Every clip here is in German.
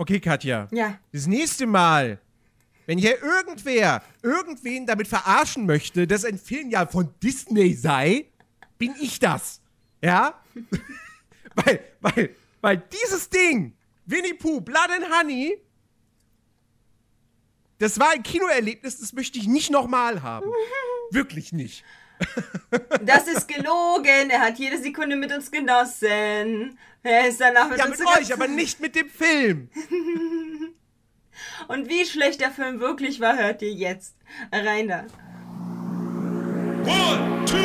Okay, Katja. Ja. Das nächste Mal, wenn hier irgendwer irgendwen damit verarschen möchte, dass ein Film ja von Disney sei, bin ich das. Ja? weil, weil, weil dieses Ding, Winnie Pooh, Blood and Honey, das war ein Kinoerlebnis, das möchte ich nicht nochmal haben. Wirklich nicht. Das ist gelogen. Er hat jede Sekunde mit uns genossen. Er ist danach mit Ja, uns mit euch, aber nicht mit dem Film. Und wie schlecht der Film wirklich war, hört ihr jetzt. Rein da. One, two,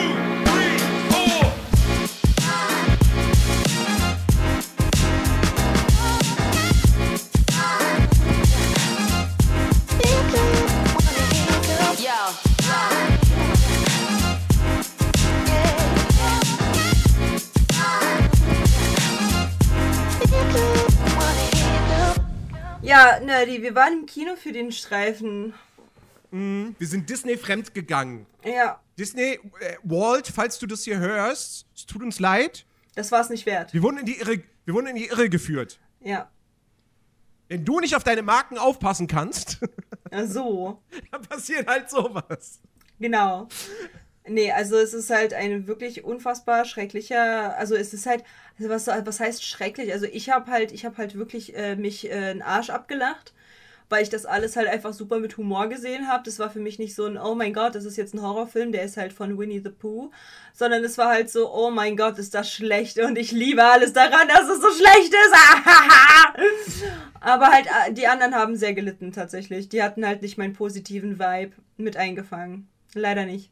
Ja, Nerdy, wir waren im Kino für den Streifen. Wir sind Disney fremd gegangen. Ja, Disney, äh, Walt, falls du das hier hörst, es tut uns leid. das war's nicht wert. Wir wurden in die Irre, wir wurden in die Irre geführt. Ja. Wenn du nicht auf deine Marken aufpassen kannst, Ja, so. dann passiert halt sowas. Genau. Nee, also es ist halt ein wirklich unfassbar schrecklicher, also es ist halt, also was, was heißt schrecklich? Also ich habe halt, ich habe halt wirklich äh, mich äh, einen Arsch abgelacht, weil ich das alles halt einfach super mit Humor gesehen habe. Das war für mich nicht so ein, oh mein Gott, das ist jetzt ein Horrorfilm, der ist halt von Winnie the Pooh, sondern es war halt so, oh mein Gott, ist das schlecht und ich liebe alles daran, dass es so schlecht ist. Aber halt, äh, die anderen haben sehr gelitten tatsächlich. Die hatten halt nicht meinen positiven Vibe mit eingefangen. Leider nicht.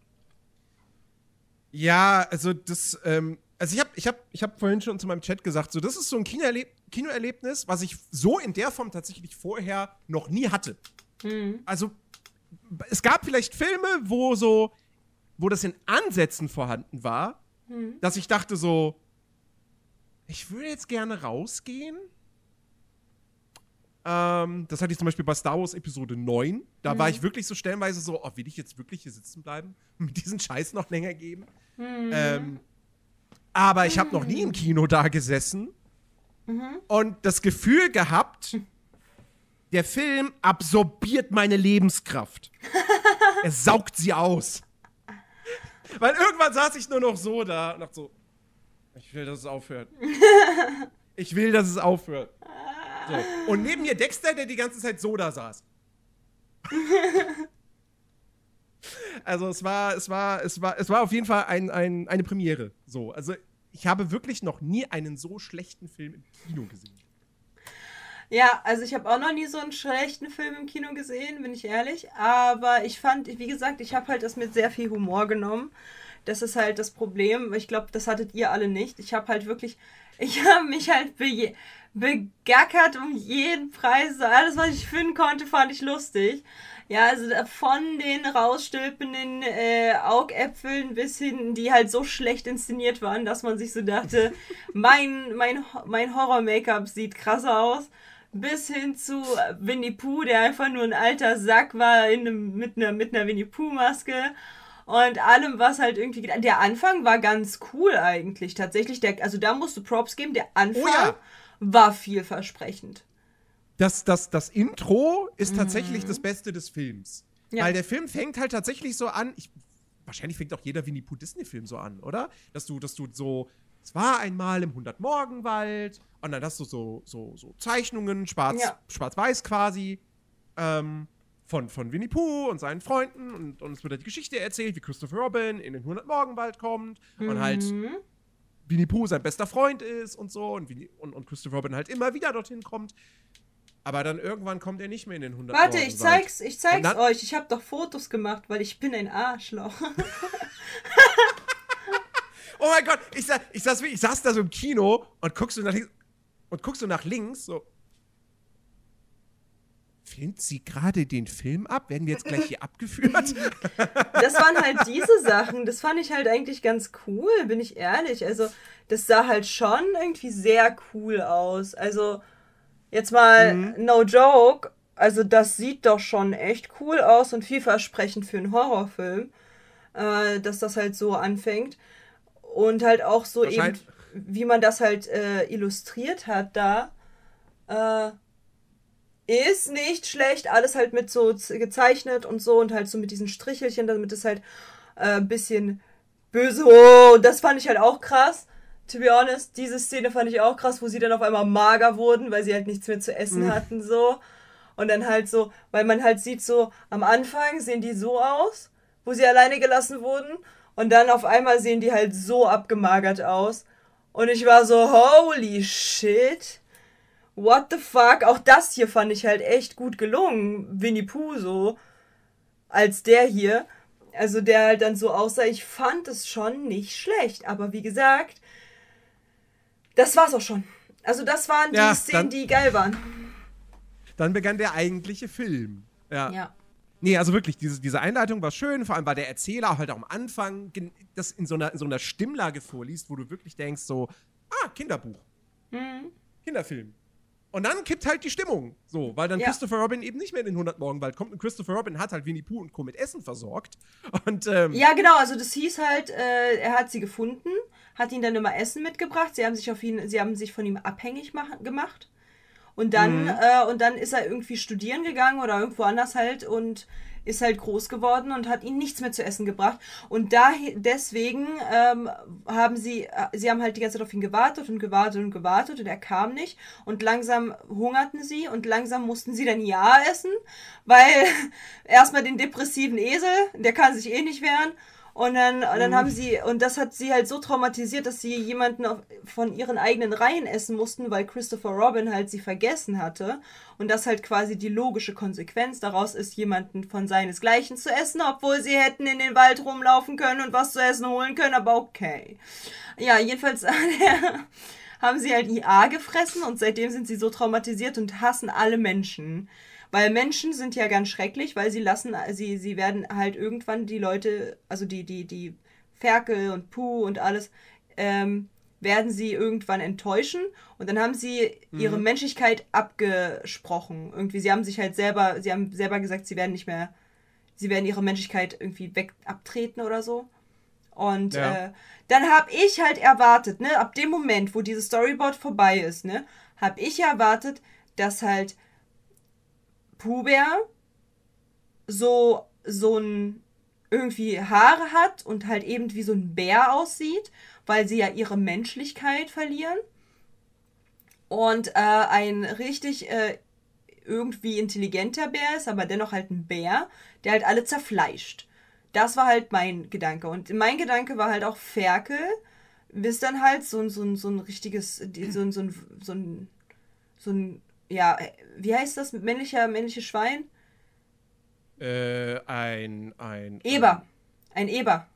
Ja, also das, ähm, also ich habe ich hab, ich hab vorhin schon zu meinem Chat gesagt, so das ist so ein Kinoerleb Kinoerlebnis, was ich so in der Form tatsächlich vorher noch nie hatte. Also es gab vielleicht Filme, wo so, wo das in Ansätzen vorhanden war, dass ich dachte so, ich würde jetzt gerne rausgehen. Ähm, das hatte ich zum Beispiel bei Star Wars Episode 9. Da war ich wirklich so stellenweise so, oh, will ich jetzt wirklich hier sitzen bleiben und mir diesen Scheiß noch länger geben? Ähm, aber ich habe noch nie im Kino da gesessen und das Gefühl gehabt, der Film absorbiert meine Lebenskraft. er saugt sie aus. Weil irgendwann saß ich nur noch so da und dachte so, ich will, dass es aufhört. Ich will, dass es aufhört. So. Und neben mir Dexter, der die ganze Zeit so da saß. Also es war, es war, es war, es war auf jeden Fall ein, ein, eine Premiere. So, also ich habe wirklich noch nie einen so schlechten Film im Kino gesehen. Ja, also ich habe auch noch nie so einen schlechten Film im Kino gesehen, bin ich ehrlich. Aber ich fand, wie gesagt, ich habe halt das mit sehr viel Humor genommen. Das ist halt das Problem. Ich glaube, das hattet ihr alle nicht. Ich habe halt wirklich, ich habe mich halt be begackert um jeden Preis. Alles, was ich finden konnte, fand ich lustig. Ja, also von den rausstülpenden äh, Augäpfeln bis hin, die halt so schlecht inszeniert waren, dass man sich so dachte, mein, mein, mein Horror-Make-up sieht krass aus. Bis hin zu Winnie Pooh, der einfach nur ein alter Sack war in einem, mit einer, mit einer Winnie Pooh-Maske. Und allem, was halt irgendwie. geht. Der Anfang war ganz cool eigentlich. Tatsächlich, der, also da musst du Props geben. Der Anfang Oh ja. war vielversprechend. Das, das, das Intro ist tatsächlich das Beste des Films. Ja. Weil der Film fängt halt tatsächlich so an. Ich, wahrscheinlich fängt auch jeder Winnie Pooh Disney-Film so an, oder? Dass du, dass du so. Es war einmal im Hundertmorgenwald und dann hast du so, so, so Zeichnungen, schwarz, Ja. schwarz-weiß quasi, ähm, von, von Winnie Pooh und seinen Freunden und, und es wird halt die Geschichte erzählt, wie Christopher Robin in den Hundertmorgenwald kommt und halt Mhm. Winnie Pooh sein bester Freund ist und so und, Winnie, und, und Christopher Robin halt immer wieder dorthin kommt. Aber dann irgendwann kommt er nicht mehr in den 100 Warte, ich zeig's, ich zeig's dann- euch. Ich habe doch Fotos gemacht, weil ich bin ein Arschloch. Oh mein Gott, ich, sa ich, saß, ich saß da so im Kino und guckst so nach links und guckst so nach links so. Filmt sie gerade den Film ab? Werden wir jetzt gleich hier abgeführt? Das waren halt diese Sachen. Das fand ich halt eigentlich ganz cool, bin ich ehrlich. Also, das sah halt schon irgendwie sehr cool aus. Also, jetzt mal no joke. Also, das sieht doch schon echt cool aus und vielversprechend für einen Horrorfilm, äh, dass das halt so anfängt. Und halt auch so eben, wie man das halt äh, illustriert hat da. Äh, ist nicht schlecht, alles halt mit so gezeichnet und so und halt so mit diesen Strichelchen, damit es halt äh, ein bisschen böse. Oh, das fand ich halt auch krass. To be honest, diese Szene fand ich auch krass, wo sie dann auf einmal mager wurden, weil sie halt nichts mehr zu essen hatten, so. Und dann halt so, weil man halt sieht so, am Anfang sehen die so aus, wo sie alleine gelassen wurden. Und dann auf einmal sehen die halt so abgemagert aus. Und ich war so, holy shit. What the fuck? Auch das hier fand ich halt echt gut gelungen. Winnie Pooh so. Als der hier. Also der halt dann so aussah. Ich fand es schon nicht schlecht. Aber wie gesagt, das war's auch schon. Also das waren die Ja, Szenen, dann- die geil waren. Dann begann der eigentliche Film. Ja. Ja. Nee, also wirklich, diese, diese Einleitung war schön, vor allem weil der Erzähler halt auch am Anfang das in so, einer, in so einer Stimmlage vorliest, wo du wirklich denkst, so, ah, Kinderbuch. Mhm. Kinderfilm. Und dann kippt halt die Stimmung. So, weil dann Ja. Christopher Robin eben nicht mehr in den 100 Morgenwald kommt und Christopher Robin hat halt Winnie Pooh und Co. mit Essen versorgt. Und, ähm, Ja, genau, also das hieß halt, äh, er hat sie gefunden, hat ihn dann immer Essen mitgebracht, sie haben sich auf ihn, sie haben sich von ihm abhängig mach, gemacht. Und dann, äh, und dann ist er irgendwie studieren gegangen oder irgendwo anders halt und ist halt groß geworden und hat ihnen nichts mehr zu essen gebracht. Und daher, deswegen ähm, haben sie, äh, sie haben halt die ganze Zeit auf ihn gewartet und gewartet und gewartet und er kam nicht. Und langsam hungerten sie und langsam mussten sie dann Ja essen, weil erstmal den depressiven Esel, der kann sich eh nicht wehren. Und dann, und dann haben sie, und das hat sie halt so traumatisiert, dass sie jemanden auf, von ihren eigenen Reihen essen mussten, weil Christopher Robin halt sie vergessen hatte. Und das halt quasi die logische Konsequenz daraus ist, jemanden von seinesgleichen zu essen, obwohl sie hätten in den Wald rumlaufen können und was zu essen holen können, aber okay. Ja, jedenfalls haben sie halt IA gefressen und seitdem sind sie so traumatisiert und hassen alle Menschen. Weil Menschen sind ja ganz schrecklich, weil sie lassen, sie, sie werden halt irgendwann die Leute, also die, die, die Ferkel und Puh und alles, ähm, werden sie irgendwann enttäuschen und dann haben sie ihre Menschlichkeit abgesprochen. Irgendwie, sie haben sich halt selber, sie haben selber gesagt, sie werden nicht mehr, sie werden ihre Menschlichkeit irgendwie weg abtreten oder so. Und Ja. äh, dann habe ich halt erwartet, ne, ab dem Moment, wo dieses Storyboard vorbei ist, ne, habe ich erwartet, dass halt Puber so so ein irgendwie Haare hat und halt eben wie so ein Bär aussieht, weil sie ja ihre Menschlichkeit verlieren. Und äh, ein richtig äh, irgendwie intelligenter Bär ist, aber dennoch halt ein Bär, der halt alle zerfleischt. Das war halt mein Gedanke. Und mein Gedanke war halt auch Ferkel, bis dann halt so ein, so so ein richtiges, so ein, so ein, so ein, so ein, ja, wie heißt das? Männlicher, männliches Schwein? äh, ein, ein. Eber. Ein Eber.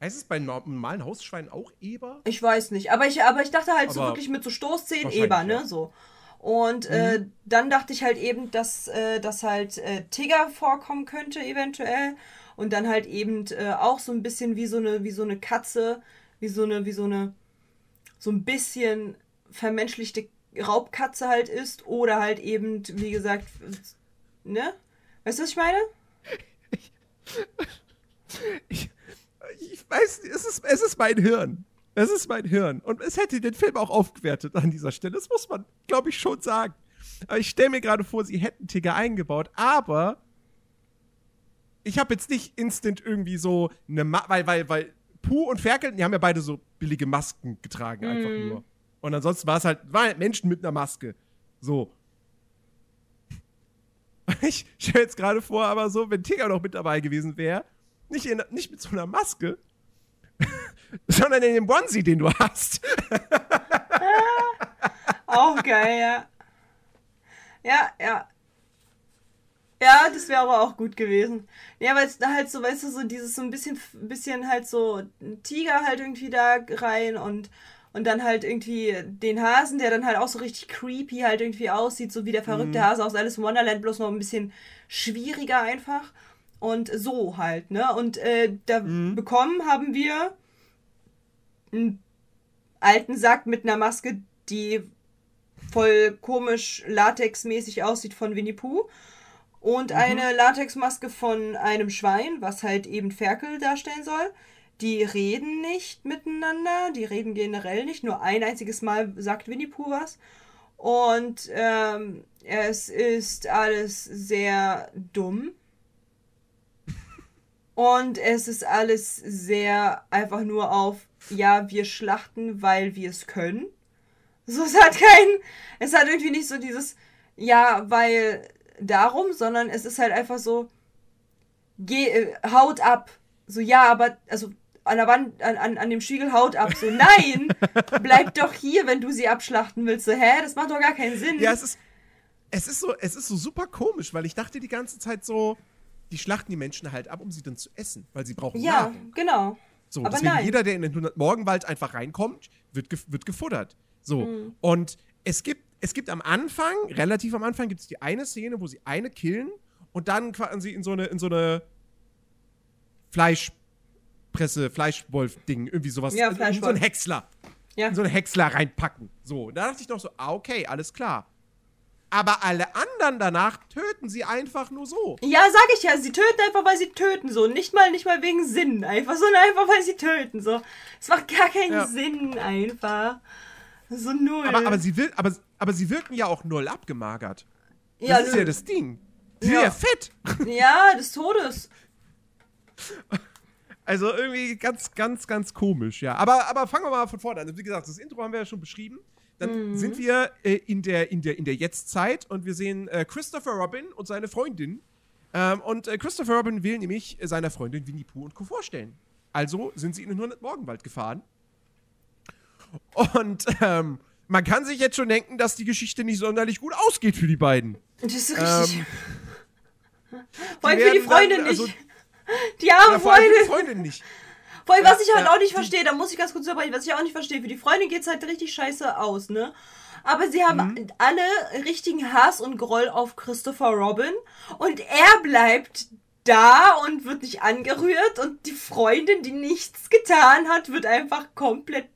Heißt es bei normalen Hausschweinen auch Eber? Ich weiß nicht. Aber ich, aber ich dachte halt so Aber wirklich mit so Stoßzähnen Eber, ne? ja. So. Und äh, dann dachte ich halt eben, dass, äh, dass halt äh, Tigger vorkommen könnte, eventuell. Und dann halt eben äh, auch so ein bisschen wie so eine, wie so eine Katze, wie so eine, wie so eine, so ein bisschen vermenschlichte Raubkatze halt ist. Oder halt eben, wie gesagt, ne? Weißt du, was ich meine? Ich, ich weiß, es ist, es ist mein Hirn. Es ist mein Hirn. Und es hätte den Film auch aufgewertet an dieser Stelle. Das muss man, glaube ich, schon sagen. Aber ich stelle mir gerade vor, sie hätten Tigger eingebaut, aber ich habe jetzt nicht instant irgendwie so eine Ma weil, weil, weil Puh und Ferkel, die haben ja beide so billige Masken getragen, einfach nur. Und ansonsten war es halt, war halt Menschen mit einer Maske. So. Ich stelle jetzt gerade vor, aber so, wenn Tigger noch mit dabei gewesen wäre, nicht, nicht mit so einer Maske, sondern in dem Onesie, den du hast. Auch geil, ja. Ja, ja. Ja, das wäre aber auch gut gewesen. Ja, weil es da halt so, weißt du, so dieses so ein bisschen, bisschen halt so ein Tiger halt irgendwie da rein und, und dann halt irgendwie den Hasen, der dann halt auch so richtig creepy halt irgendwie aussieht, so wie der verrückte Hase aus Alice in Wonderland, bloß noch ein bisschen schwieriger einfach. Und so halt, ne? Und äh, da bekommen haben wir einen alten Sack mit einer Maske, die voll komisch latexmäßig aussieht von Winnie Pooh. Und eine Latexmaske von einem Schwein, was halt eben Ferkel darstellen soll. Die reden nicht miteinander, die reden generell nicht. Nur ein einziges Mal sagt Winnie Pooh was. Und ähm, es ist alles sehr dumm. Und es ist alles sehr einfach nur auf, ja, wir schlachten, weil wir es können. So, es hat kein, es hat irgendwie nicht so dieses, ja, weil darum, sondern es ist halt einfach so, geh, äh, haut ab. So, ja, aber, also, an der Wand, an, an, an dem Spiegel haut ab. So, nein, bleib doch hier, wenn du sie abschlachten willst. So, hä, das macht doch gar keinen Sinn. Ja, es ist, es ist so, es ist so super komisch, weil ich dachte die ganze Zeit so, die schlachten die Menschen halt ab, um sie dann zu essen, weil sie brauchen ja, Nahrung. genau. So, aber deswegen nein. jeder, der in den 100 Morgenwald einfach reinkommt, wird, gef wird gefuttert. So. Mhm. Und es gibt, es gibt am Anfang, relativ am Anfang, gibt es die eine Szene, wo sie eine killen und dann quasi in so eine, in so eine Fleischpresse, Fleischwolf-Ding, irgendwie sowas. Ja, in so Fleischwolf. einen Häcksler. Ja. So einen Häcksler reinpacken. So. Da dachte ich noch so, ah, okay, alles klar. Aber alle anderen danach töten sie einfach nur so. Ja, sag ich ja, sie töten einfach, weil sie töten so. Nicht mal, nicht mal wegen Sinn einfach, sondern einfach, weil sie töten so. Es macht gar keinen Ja. Sinn einfach. So null. Aber, aber, sie will, aber, aber sie wirken ja auch null abgemagert. Das ja, ist ja das Ding. Sie Ja. ja fett. ja, des Todes. Also irgendwie ganz, ganz, ganz komisch, ja. Aber, aber fangen wir mal von vorne an. Wie gesagt, das Intro haben wir ja schon beschrieben. Dann sind wir äh, in, der, in, der, in der Jetztzeit und wir sehen äh, Christopher Robin und seine Freundin. Ähm, und äh, Christopher Robin will nämlich äh, seiner Freundin Winnie Pooh und Co. vorstellen. Also sind sie in den 100 Morgenwald gefahren. Und ähm, man kann sich jetzt schon denken, dass die Geschichte nicht sonderlich gut ausgeht für die beiden. Das ist richtig. Ähm, vor allem für die Freundin dann, also- nicht. Die arme Ja, vor allem Freundin. die Freundin nicht. Vor allem, was Ja, ich halt ja, auch nicht verstehe, da muss ich ganz kurz unterbrechen, was ich auch nicht verstehe, für die Freundin geht's halt richtig scheiße aus, ne? Aber sie haben Mhm. alle richtigen Hass und Groll auf Christopher Robin und er bleibt da und wird nicht angerührt und die Freundin, die nichts getan hat, wird einfach komplett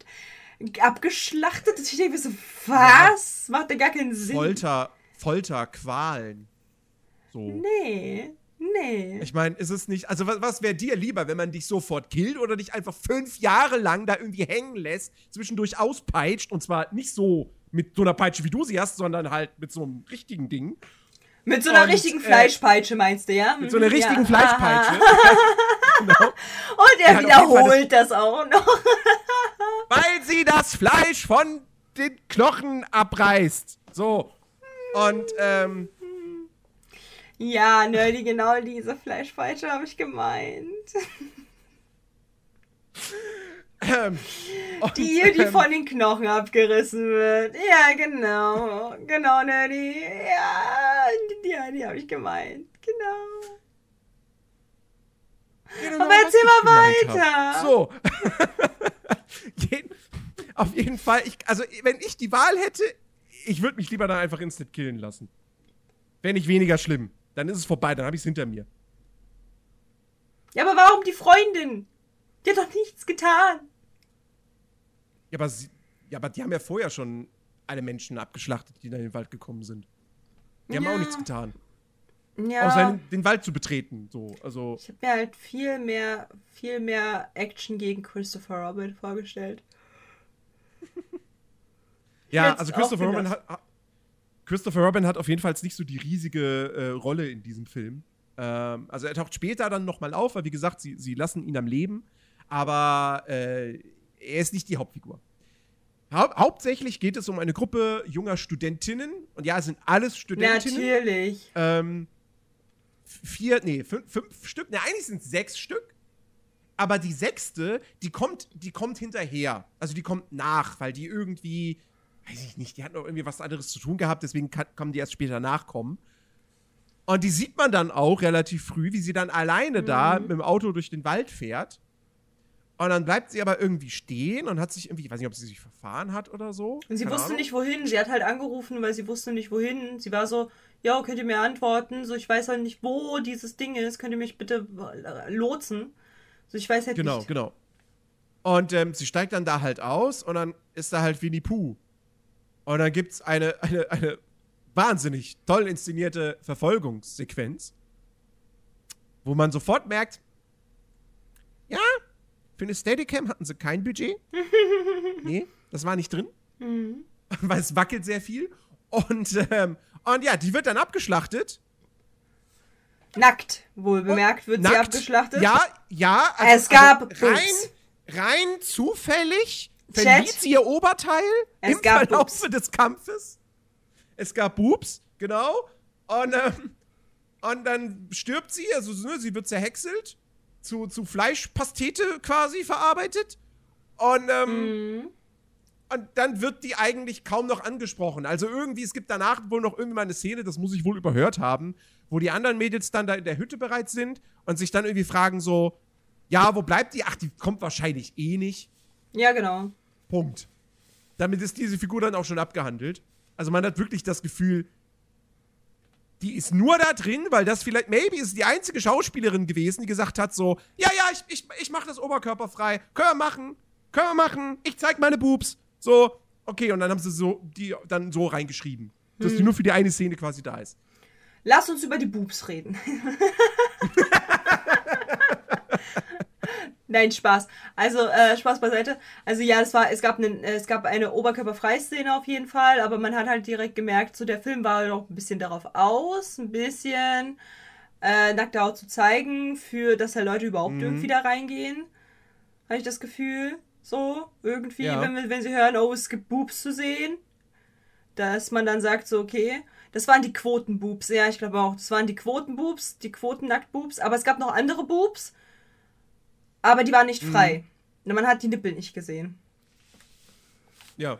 abgeschlachtet. Ich denke mir so, was? Macht ja gar keinen Sinn. Folter, Folter, Qualen. So. Nee, nee. Ich meine, ist es nicht, also was, was wäre dir lieber, wenn man dich sofort killt oder dich einfach fünf Jahre lang da irgendwie hängen lässt, zwischendurch auspeitscht und zwar nicht so mit so einer Peitsche, wie du sie hast, sondern halt mit so einem richtigen Ding. Mit so einer und, richtigen äh, Fleischpeitsche meinst du, ja? Mit so einer Mhm, richtigen ja. Fleischpeitsche. genau. Und er Ja, wiederholt das auch noch. Weil sie das Fleisch von den Knochen abreißt. So. Und, ähm, Ja, Nerdy, genau diese Fleischpeitsche habe ich gemeint. ähm und, Die, die ähm, von den Knochen abgerissen wird. Ja, genau. Genau, Nerdy. Ja, die, ja, die habe ich gemeint. Genau. Genau, Aber erzähl mal weiter. So. Auf jeden Fall, ich, also wenn ich die Wahl hätte, ich würde mich lieber dann einfach instant killen lassen. Wäre nicht weniger schlimm. Dann ist es vorbei, dann habe ich es hinter mir. Ja, aber warum die Freundin? Die hat doch nichts getan. Ja, aber, sie, ja, aber die haben ja vorher schon alle Menschen abgeschlachtet, die in den Wald gekommen sind. Die haben Ja. auch nichts getan. Ja. Außer den, Wald zu betreten. So, also. Ich habe mir halt viel mehr, viel mehr Action gegen Christopher Robin vorgestellt. Ja, also Christopher. Robin hat- Christopher Robin hat auf jeden Fall nicht so die riesige äh, Rolle in diesem Film. Ähm, also er taucht später dann noch mal auf, weil wie gesagt, sie, sie lassen ihn am Leben, aber äh, er ist nicht die Hauptfigur. Hau hauptsächlich geht es um eine Gruppe junger Studentinnen und ja, es sind alles Studentinnen. Natürlich. Ähm, vier, nee, fünf, fünf Stück, ne, eigentlich sind es sechs Stück. Aber die sechste, die kommt, die kommt hinterher. Also die kommt nach, weil die irgendwie, weiß ich nicht, die hat noch irgendwie was anderes zu tun gehabt, deswegen kann, kann die erst später nachkommen. Und die sieht man dann auch relativ früh, wie sie dann alleine da mit dem Auto durch den Wald fährt. Und dann bleibt sie aber irgendwie stehen und hat sich irgendwie, ich weiß nicht, ob sie sich verfahren hat oder so. Und sie Keine wusste Ahnung. nicht wohin. Sie hat halt angerufen, weil sie wusste nicht wohin. Sie war so, ja, könnt ihr mir antworten? So, ich weiß halt nicht, wo dieses Ding ist. Könnt ihr mich bitte äh, lotsen? So, ich weiß halt Genau, nicht. genau. Und ähm, sie steigt dann da halt aus und dann ist da halt Winnie Pooh. Und dann gibt's eine, eine, eine wahnsinnig toll inszenierte Verfolgungssequenz, wo man sofort merkt, ja, für eine Steadicam hatten sie kein Budget. nee, das war nicht drin. Weil es wackelt sehr viel. Und, ähm, Und ja, die wird dann abgeschlachtet. Nackt, wohl bemerkt, wird sie Nackt. abgeschlachtet. Ja, ja. Es gab rein, Boobs. rein zufällig Chat. verliert sie ihr Oberteil Es im Verlauf Boobs. des Kampfes. Es gab Boobs, genau. Und, ähm, und dann stirbt sie, also ne, sie wird zerhäckselt, zu, zu Fleischpastete quasi verarbeitet. Und, ähm, Mhm. und dann wird die eigentlich kaum noch angesprochen. Also irgendwie, es gibt danach wohl noch irgendwie mal eine Szene, das muss ich wohl überhört haben, wo die anderen Mädels dann da in der Hütte bereits sind und sich dann irgendwie fragen so, ja, wo bleibt die? Ach, die kommt wahrscheinlich eh nicht. Ja, genau. Punkt. Damit ist diese Figur dann auch schon abgehandelt. Also man hat wirklich das Gefühl, die ist nur da drin, weil das vielleicht, maybe ist die einzige Schauspielerin gewesen, die gesagt hat so, ja, ja, ich, ich, ich mach das oberkörperfrei. Können wir machen. Können wir machen. Ich zeig meine Boobs. So, okay, und dann haben sie so, die dann so reingeschrieben. Dass die nur für die eine Szene quasi da ist. Lass uns über die Boobs reden. Nein, Spaß. Also, äh, Spaß beiseite. Also ja, es war, es gab, einen, äh, es gab eine Oberkörperfreiszene auf jeden Fall, aber man hat halt direkt gemerkt, so der Film war noch ein bisschen darauf aus, ein bisschen äh, nackte Haut zu zeigen, für dass da Leute überhaupt irgendwie da reingehen. Habe ich das Gefühl. So, irgendwie, Ja. wenn, wenn sie hören, oh, es gibt Boobs zu sehen, dass man dann sagt, so, okay, das waren die Quotenboobs. Ja, ich glaube auch. Das waren die Quotenboobs, die Quotennacktboobs. Aber es gab noch andere Boobs. Aber die waren nicht frei. Man hat die Nippel nicht gesehen. Ja.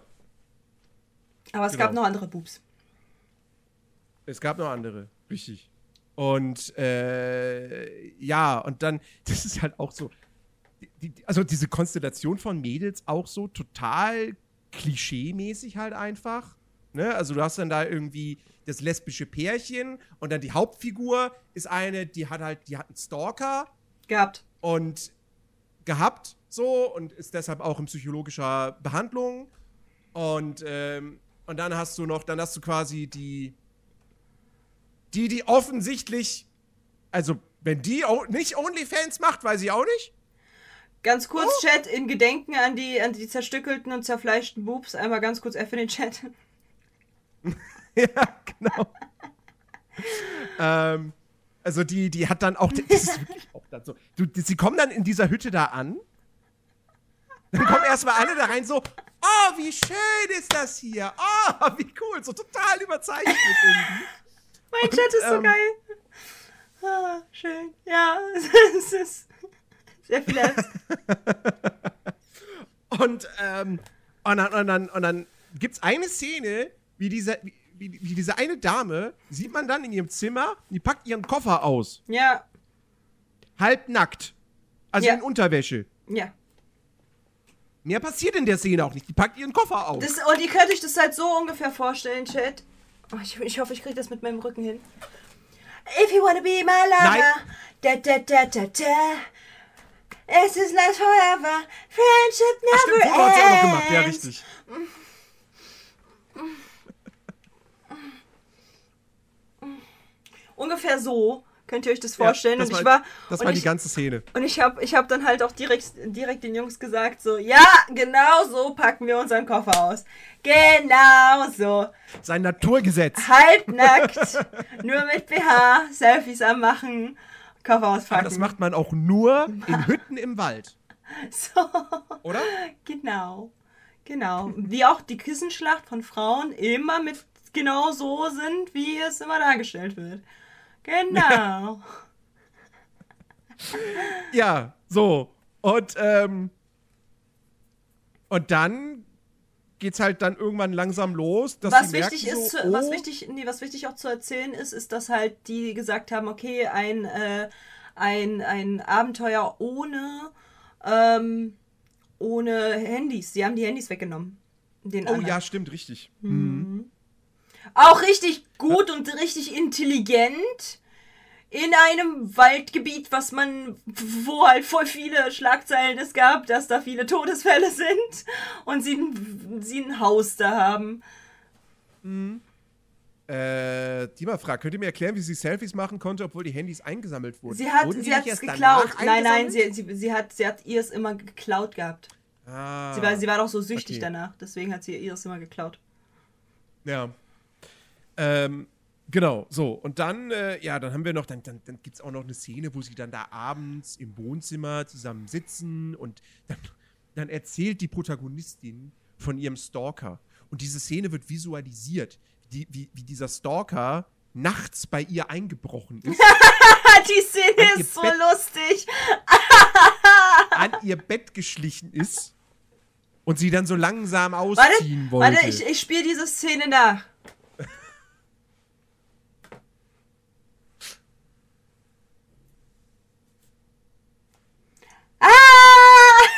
Aber es Genau. gab noch andere Boobs. Es gab noch andere, richtig. Und äh, ja, und dann, das ist halt auch so, die, also diese Konstellation von Mädels auch so total klischee-mäßig halt einfach. Ne? Also du hast dann da irgendwie das lesbische Pärchen und dann die Hauptfigur ist eine, die hat halt, die hat einen Stalker Gehabt. und gehabt so und ist deshalb auch in psychologischer Behandlung. Und, ähm, und dann hast du noch, dann hast du quasi die, die, die offensichtlich, also wenn die auch nicht OnlyFans macht, weiß ich auch nicht. Ganz kurz, Oh. Chat, in Gedenken an die, an die zerstückelten und zerfleischten Boobs. Einmal ganz kurz F in den Chat. ja, genau. ähm, also die, die hat dann auch, das ist dann so, du, sie kommen dann in dieser Hütte da an, dann kommen erstmal alle da rein so, oh, wie schön ist das hier, oh, wie cool, so total überzeichnet irgendwie. Mein Chat ist so ähm, geil. Ah, schön. Ja, es ist sehr viel. Und, ähm, und dann, und dann, und dann gibt's eine Szene, wie diese, wie, wie diese eine Dame, sieht man dann in ihrem Zimmer, die packt ihren Koffer aus, Ja, halb nackt, also Ja. in Unterwäsche. ja. Mehr passiert in der Szene auch nicht. Die packt ihren Koffer aus. Das, und ihr könnt euch das halt so ungefähr vorstellen, Chat. Oh, ich, ich hoffe, ich kriege das mit meinem Rücken hin. If you wanna be my lover, da da da da da. Es ist last forever, friendship Ach, never stimmt, Foto hat auch noch ends. gemacht. Ja, richtig. Ungefähr so könnt ihr euch das Ja, vorstellen. das und ich war, war, Das war ich, die ganze Szene. Und ich habe ich hab dann halt auch direkt, direkt den Jungs gesagt, so, ja, genau so packen wir unseren Koffer aus. Genau so. Sein Naturgesetz. Halbnackt, nur mit BH, Selfies am Machen, Koffer Aber auspacken. das macht man auch nur in Hütten im Wald. So, Oder? genau. Genau. Wie auch die Kissenschlacht von Frauen immer mit genau so sind, wie es immer dargestellt wird. Genau. Ja, so. Und, ähm, und dann geht's halt dann irgendwann langsam los, dass was sie merken wichtig ist, so, zu, was oh, wichtig, nee, was wichtig auch zu erzählen ist, ist, dass halt die gesagt haben, okay, ein, äh, ein, ein Abenteuer ohne, ähm, ohne Handys. Sie haben die Handys weggenommen. Den Oh anderen. ja, stimmt, richtig. Auch richtig gut und richtig intelligent. In einem Waldgebiet, was man, wo halt voll viele Schlagzeilen es gab, dass da viele Todesfälle sind und sie, ein- sie ein Haus da haben. Äh, Dima fragt, könnt ihr mir erklären, wie sie Selfies machen konnte, obwohl die Handys eingesammelt wurden? Sie hat Wurden die sie hat nicht es geklaut. Nein, nein, sie, sie, sie, hat, sie hat ihr es immer geklaut gehabt. Ah, Sie war, sie war doch so süchtig okay. danach, deswegen hat sie ihr es immer geklaut. Ja. Ähm, Genau, so. Und dann, äh, ja, dann haben wir noch, dann, dann, dann gibt es auch noch eine Szene, wo sie dann da abends im Wohnzimmer zusammen sitzen und dann, dann erzählt die Protagonistin von ihrem Stalker. Und diese Szene wird visualisiert, die, wie, wie dieser Stalker nachts bei ihr eingebrochen ist, die Szene ist so Bett- lustig. an ihr Bett geschlichen ist und sie dann so langsam Warte, ausziehen wollte. warte, ich, ich spiele diese Szene nach. Ah!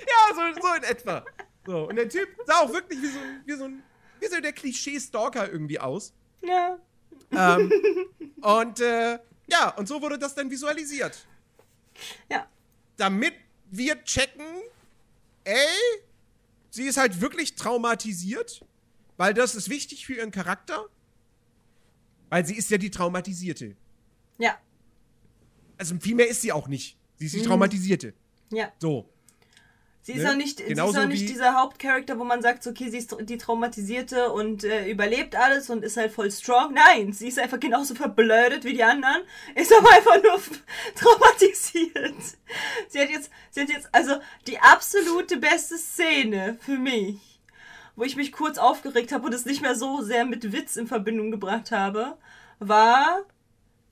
Ja, so, so in etwa. So, und der Typ sah auch wirklich wie so, wie so, ein, wie so der Klischee-Stalker irgendwie aus. Ja. Ähm, und äh, ja, und so wurde das dann visualisiert. Ja. Damit wir checken, ey, sie ist halt wirklich traumatisiert, weil das ist wichtig für ihren Charakter. Weil sie ist ja die Traumatisierte. Ja. Also viel mehr ist sie auch nicht. Sie Mhm. ist die Traumatisierte. Ja. So. Sie ist Ne? auch nicht, sie ist auch nicht dieser Hauptcharakter, wo man sagt, okay, sie ist die Traumatisierte und äh, überlebt alles und ist halt voll strong. Nein, sie ist einfach genauso verblödet wie die anderen, ist aber einfach nur traumatisiert. Sie hat jetzt, sie hat jetzt, also die absolute beste Szene für mich, wo ich mich kurz aufgeregt habe und es nicht mehr so sehr mit Witz in Verbindung gebracht habe, war,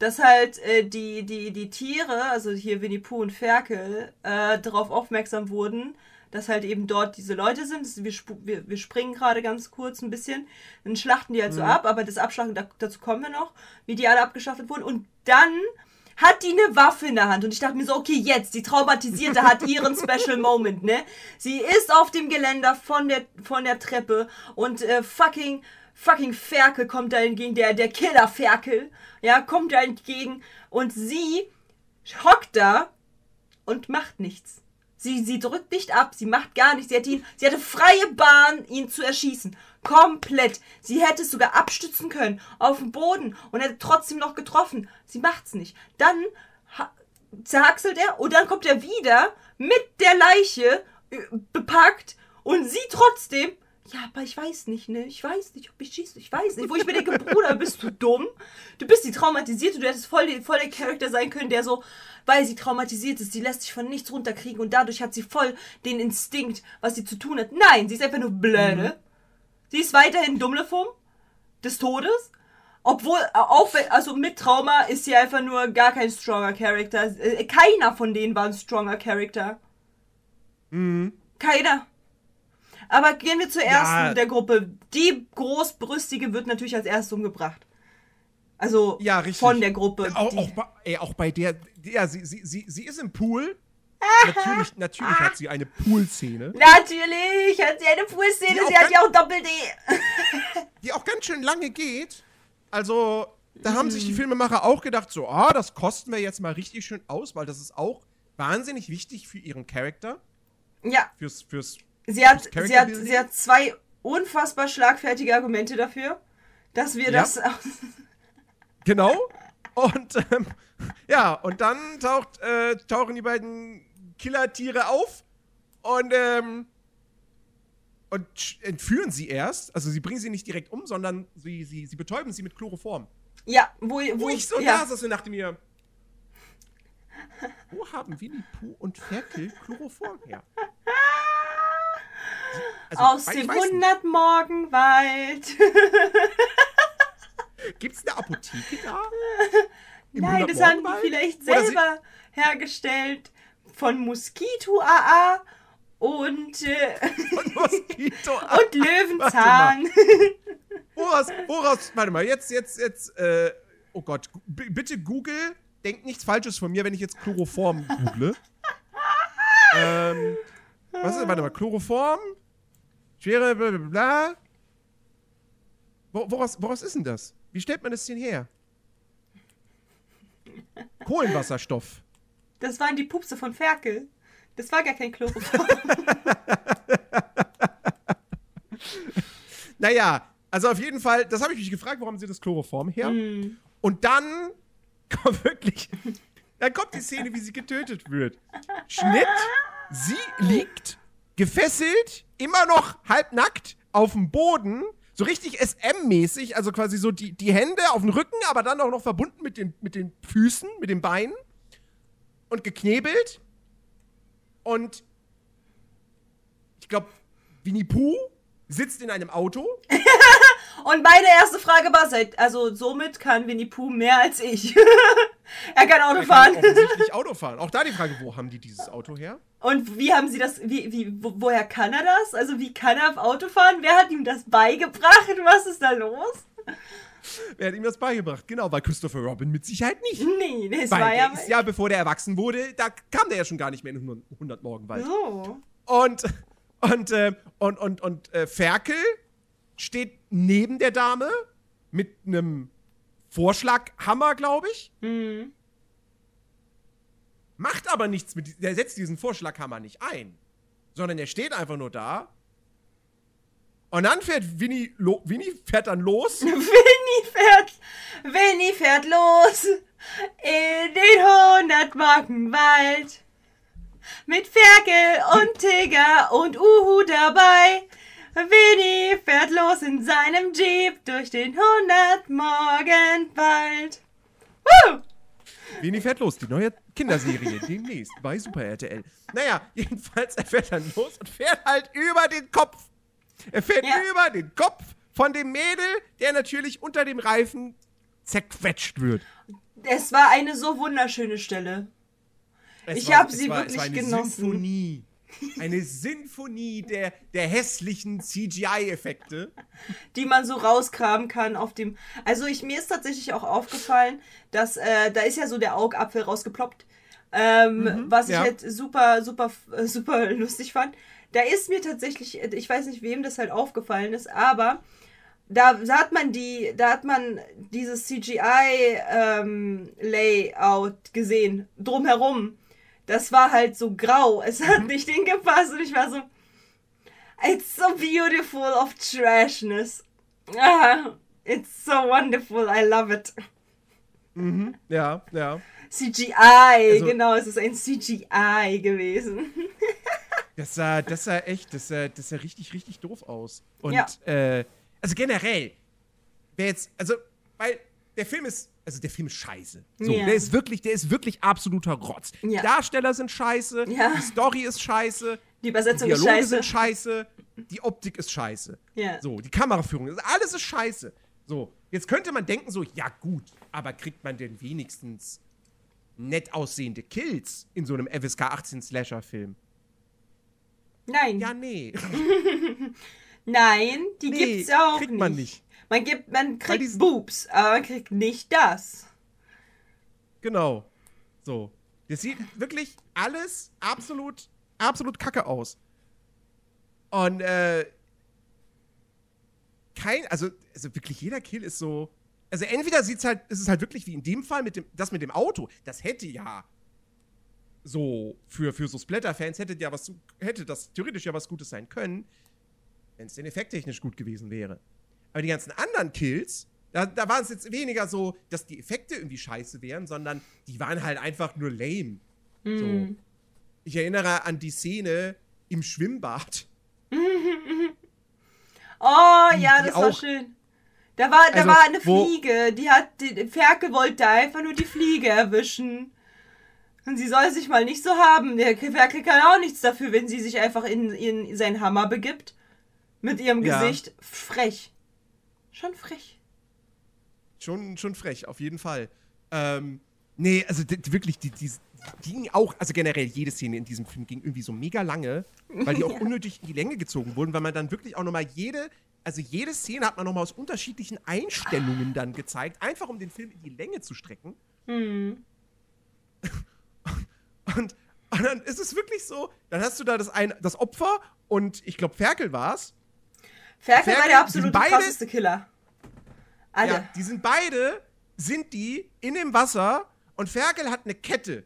dass halt äh, die, die, die Tiere, also hier Winnie Pooh und Ferkel, äh, darauf aufmerksam wurden, dass halt eben dort diese Leute sind. Das- Wir, wir, wir springen gerade ganz kurz ein bisschen, dann schlachten die halt so ab, aber das Abschlachten, da, dazu kommen wir noch, wie die alle abgeschlachtet wurden. Und dann hat die eine Waffe in der Hand und ich dachte mir so, okay, jetzt, die Traumatisierte hat ihren Special Moment, ne? Sie ist auf dem Geländer von der, von der Treppe und äh, fucking, fucking Ferkel kommt da entgegen, der, der Killer Ferkel, ja, kommt da entgegen und sie hockt da und macht nichts. Sie, sie drückt nicht ab, sie macht gar nichts. Sie, hat ihn, sie hatte freie Bahn, ihn zu erschießen. Komplett. Sie hätte es sogar abstützen können auf dem Boden und hätte trotzdem noch getroffen. Sie macht's nicht. Dann ha- zerhackselt er und dann kommt er wieder mit der Leiche äh, bepackt und sie trotzdem. Ja, aber ich weiß nicht, ne? Ich weiß nicht, ob ich schieße. Ich weiß nicht. Wo ich mir denke, Bruder, bist du dumm? Du bist die Traumatisierte. Du hättest voll, voll der Charakter sein können, der so, weil sie traumatisiert ist, sie lässt sich von nichts runterkriegen und dadurch hat sie voll den Instinkt, was sie zu tun hat. Nein, sie ist einfach nur blöde. Sie ist weiterhin Dummlefum des Todes. Obwohl, auch wenn, also mit Trauma ist sie einfach nur gar kein stronger Charakter. Äh, Keiner von denen war ein stronger Charakter. Keiner. Aber gehen wir zur ersten Ja. der Gruppe. Die großbrüstige wird natürlich als erstes umgebracht. Also Ja, von der Gruppe. Auch, auch, bei, ey, auch bei der, ja, sie, sie, sie, sie ist im Pool. natürlich, natürlich hat sie eine Pool-Szene, Natürlich hat sie eine auch sie hat ja auch Doppel-D. die auch ganz schön lange geht. Also, da haben Mhm. sich die Filmemacher auch gedacht, so, ah, das kosten wir jetzt mal richtig schön aus, weil das ist auch wahnsinnig wichtig für ihren Charakter, Ja, fürs, fürs, sie hat, sie, hat, sie hat zwei unfassbar schlagfertige Argumente dafür, dass wir Ja. das. genau. Und, ähm, ja, und dann taucht, äh, tauchen die beiden Killertiere auf und, ähm, und entführen sie erst. Also, sie bringen sie nicht direkt um, sondern sie, sie, sie betäuben sie mit Chloroform. Ja, wo, wo, Wo ich so ja. da saß und dachte mir, wo haben Winnie Pooh und Ferkel Chloroform her? Also, Aus dem ich weiß nicht, 100 Morgenwald. Gibt's eine Apotheke da? Im Nein, das haben die 100-Morgenwald? vielleicht selber hergestellt. Von Moskito AA und, äh, Von Moskito. und Löwenzahn. Woraus, woraus, warte mal, jetzt, jetzt, jetzt, äh, oh Gott, bitte Google, denkt nichts Falsches von mir, wenn ich jetzt Chloroform google. ähm, was ist, warte mal, Chloroform? Schwere, bla, bla, bla. Wo, woraus, woraus ist denn das? Wie stellt man das denn her? Kohlenwasserstoff. Das waren die Pupse von Ferkel. Das war gar kein Chloroform. Naja, also auf jeden Fall, das habe ich mich gefragt, warum sie das Chloroform her? Hm. Und dann kommt wirklich, dann kommt die Szene, wie sie getötet wird. Schnitt, sie liegt gefesselt, immer noch halbnackt, auf dem Boden, so richtig SM-mäßig, also quasi so die, die Hände auf dem Rücken, aber dann auch noch verbunden mit den, mit den Füßen, mit den Beinen und geknebelt. Und ich glaube, Winnie Pooh sitzt in einem Auto. Und meine erste Frage war, seit, also somit kann Winnie Pooh mehr als ich. er kann Auto Er kann fahren. offensichtlich Auto fahren. Auch da die Frage, wo haben die dieses Auto her? Und wie haben sie das, wie, wie, wo, woher kann er das? Also wie kann er auf Auto fahren? Wer hat ihm das beigebracht? Was ist da los? Wer hat ihm das beigebracht? Genau, weil Christopher Robin mit Sicherheit nicht. Nee, das Weil war ja, ist ja, bevor der erwachsen wurde, da kam der ja schon gar nicht mehr in 100 100 Morgenwald. so. Und, und, äh, und, und, und äh, Ferkel steht neben der Dame mit einem Vorschlaghammer, glaube ich. Mhm. Macht aber nichts mit, der setzt diesen Vorschlaghammer nicht ein, sondern er steht einfach nur da. Und dann fährt Winnie, lo, Winnie fährt dann los. Winnie fährt, Winnie fährt los in den 100 Markenwald. Mit Ferkel und Tigger und Uhu dabei. Winnie fährt los in seinem Jeep durch den 100 Morgenwald. Woo! Winnie fährt los, die neue Kinderserie demnächst bei Super RTL. Naja, jedenfalls, er fährt dann los und fährt halt über den Kopf. Er fährt Ja. über den Kopf von dem Mädel, der natürlich unter dem Reifen zerquetscht wird. Es war eine so wunderschöne Stelle. Es Ich war- hab es sie war, wirklich es war eine genossen. Sinfonie. Eine Sinfonie der, der hässlichen CGI-Effekte. die man so rausgraben kann auf dem. Also ich mir ist tatsächlich auch aufgefallen, dass äh, da ist ja so der Augapfel rausgeploppt, ähm, was ich ja. halt super super äh, super lustig fand. Da ist mir tatsächlich, ich weiß nicht wem das halt aufgefallen ist, aber da, da hat man die, da hat man dieses CGI ähm, Layout gesehen drumherum. Das war halt so grau. Es hat nicht hingepasst und ich war so, It's so beautiful of trashness. Ah, it's so wonderful. I love it. Ja, ja. CGI, Also- genau, es ist ein CGI gewesen. Das sah, das sah echt, das sah, das sah richtig, richtig doof aus. Und, Ja. äh, also generell, wer jetzt, also, weil der Film ist, also der Film ist scheiße. So, Ja. der ist wirklich, der ist wirklich absoluter Rotz. Ja. Die Darsteller sind scheiße, Ja. die Story ist scheiße, Die die Übersetzung ist Dialoge scheiße. sind scheiße, die Optik ist scheiße. Ja. So, die Kameraführung, ist- alles ist scheiße. So, jetzt könnte man denken so, ja gut, aber kriegt man denn wenigstens nett aussehende Kills in so einem FSK 18 Slasher-Film? Nein, Ja, nee. nein, die Nee, gibt's auch kriegt nicht. man nicht. Man gibt, man kriegt die sind- Boobs, aber man kriegt nicht das. Genau. So. Das sieht wirklich alles absolut, absolut kacke aus. Und, äh, kein, also, also wirklich jeder Kill ist so. Also entweder sieht's halt, ist es halt wirklich wie in dem Fall mit dem, das mit dem Auto. Das hätte ja so für, für so Splatter-Fans hätte ja was, hätte das theoretisch ja was Gutes sein können, wenn es denn effekttechnisch gut gewesen wäre. Aber die ganzen anderen Kills, da, da waren es jetzt weniger so, dass die Effekte irgendwie scheiße wären, sondern die waren halt einfach nur lame. So. Ich erinnere an die Szene im Schwimmbad. Oh, Die- ja, das war schön. Da war, da Also, war eine Fliege, die hat, die, Ferkel wollte einfach nur die Fliege erwischen. Und sie soll sich mal nicht so haben. Der Ferkel kann auch nichts dafür, wenn sie sich einfach in, in seinen Hammer begibt. Mit ihrem Ja. Gesicht. Frech. Schon frech. Schon, schon frech, auf jeden Fall. Ähm, nee, also die, wirklich, die, die, die ging auch, also generell jede Szene in diesem Film ging irgendwie so mega lange, weil die auch unnötig in die Länge gezogen wurden, weil man dann wirklich auch nochmal jede, also jede Szene hat man nochmal aus unterschiedlichen Einstellungen dann gezeigt, einfach um den Film in die Länge zu strecken. Hm. Und, und dann ist es wirklich so, dann hast du da das, ein, das Opfer und ich glaube, Ferkel war's. Ferkel, Ferkel, war der absolute beide- krasseste Killer. Alle. Ja, die sind beide, sind die in dem Wasser und Ferkel hat eine Kette.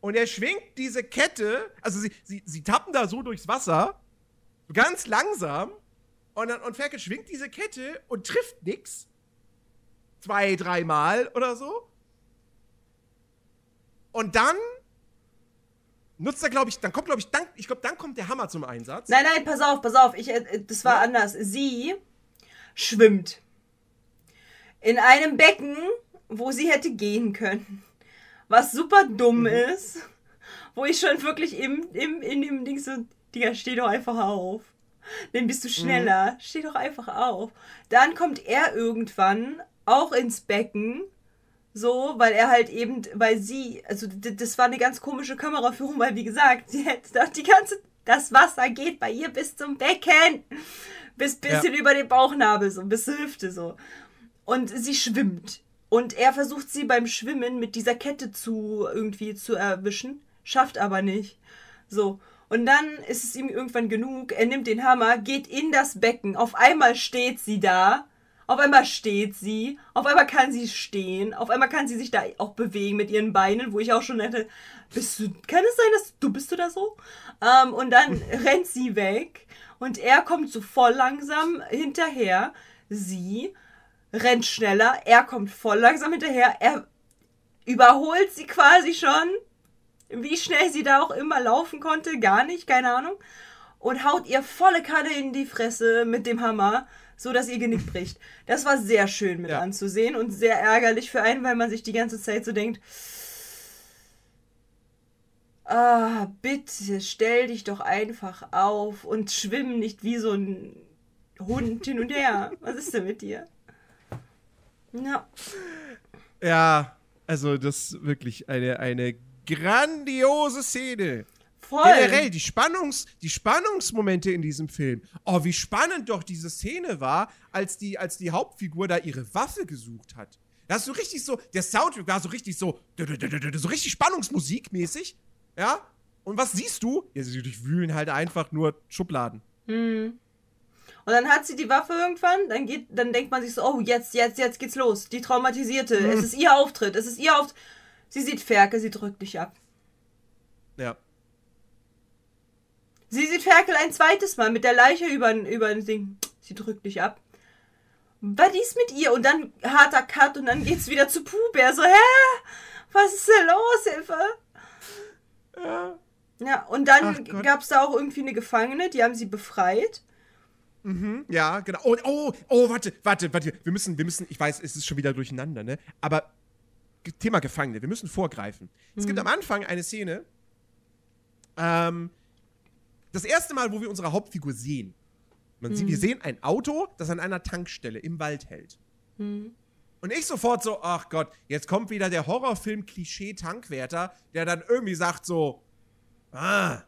Und er schwingt diese Kette, also sie, sie, sie tappen da so durchs Wasser, ganz langsam, und, dann, und Ferkel schwingt diese Kette und trifft nix. Zwei, dreimal oder so. Und dann nutzt er, glaube ich, dann kommt, glaube ich, dann, ich glaube, dann kommt der Hammer zum Einsatz. Nein, nein, pass auf, pass auf. Ich, äh, das war anders. Sie schwimmt in einem Becken, wo sie hätte gehen können. Was super dumm ist. Wo ich schon wirklich im, im, in dem Ding so, Digga, steh doch einfach auf. Dann bist du schneller. Steh doch einfach auf. Dann kommt er irgendwann auch ins Becken. So, weil er halt eben, weil sie, also das war eine ganz komische Kameraführung, weil wie gesagt, sie hätte doch die ganze, das Wasser geht bei ihr bis zum Becken. Bis bisschen über den Bauchnabel, so bis zur Hüfte so. Und sie schwimmt. Und er versucht sie beim Schwimmen mit dieser Kette zu irgendwie zu erwischen, schafft aber nicht. So. Und dann ist es ihm irgendwann genug. Er nimmt den Hammer, geht in das Becken. Auf einmal steht sie da. Auf einmal steht sie. Auf einmal kann sie stehen. Auf einmal kann sie sich da auch bewegen mit ihren Beinen, wo ich auch schon hätte, bist du, kann es sein, dass du bist du da so? Ähm, und dann rennt sie weg. Und er kommt so voll langsam hinterher. Sie rennt schneller. Er kommt voll langsam hinterher. Er überholt sie quasi schon. Wie schnell sie da auch immer laufen konnte, gar nicht, keine Ahnung. Und haut ihr volle Kanne in die Fresse mit dem Hammer, so dass ihr Genick bricht. Das war sehr schön mit Ja. anzusehen und sehr ärgerlich für einen, weil man sich die ganze Zeit so denkt, ah, bitte stell dich doch einfach auf und schwimm nicht wie so ein Hund hin und her. Was ist denn mit dir? Ja. Ja, also das ist wirklich eine, eine grandiose Szene. Voll. Generell, die, Spannungs, die Spannungsmomente in diesem Film. Oh, wie spannend doch diese Szene war, als die, als die Hauptfigur da ihre Waffe gesucht hat. Da hast du richtig so, der Soundtrack war so richtig so, so richtig Spannungsmusikmäßig. Ja? Und was siehst du? Ja, sie durchwühlen halt einfach nur Schubladen. Und dann hat sie die Waffe irgendwann, dann geht, dann denkt man sich so, oh, jetzt, jetzt, jetzt geht's los. Die Traumatisierte. Es ist ihr Auftritt, es ist ihr Auftritt. Sie sieht Ferkel, sie drückt dich ab. Ja. Sie sieht Ferkel ein zweites Mal mit der Leiche über, über ein Ding. Sie drückt dich ab. Was ist mit ihr? Und dann harter Cut und dann geht's wieder zu Puber. So, hä? Was ist denn los, Hilfe? Ja. Ja, und dann gab's da auch irgendwie eine Gefangene, die haben sie befreit. Ja, genau. Oh, oh, oh, warte, warte, warte. Wir müssen, wir müssen, ich weiß, es ist schon wieder durcheinander, ne? Aber Thema Gefangene, wir müssen vorgreifen. Es gibt am Anfang eine Szene, ähm, das erste Mal, wo wir unsere Hauptfigur sehen. Man sieht, wir sehen ein Auto, das an einer Tankstelle im Wald hält. Und ich sofort so, ach Gott, jetzt kommt wieder der Horrorfilm-Klischee-Tankwärter, der dann irgendwie sagt so, ah,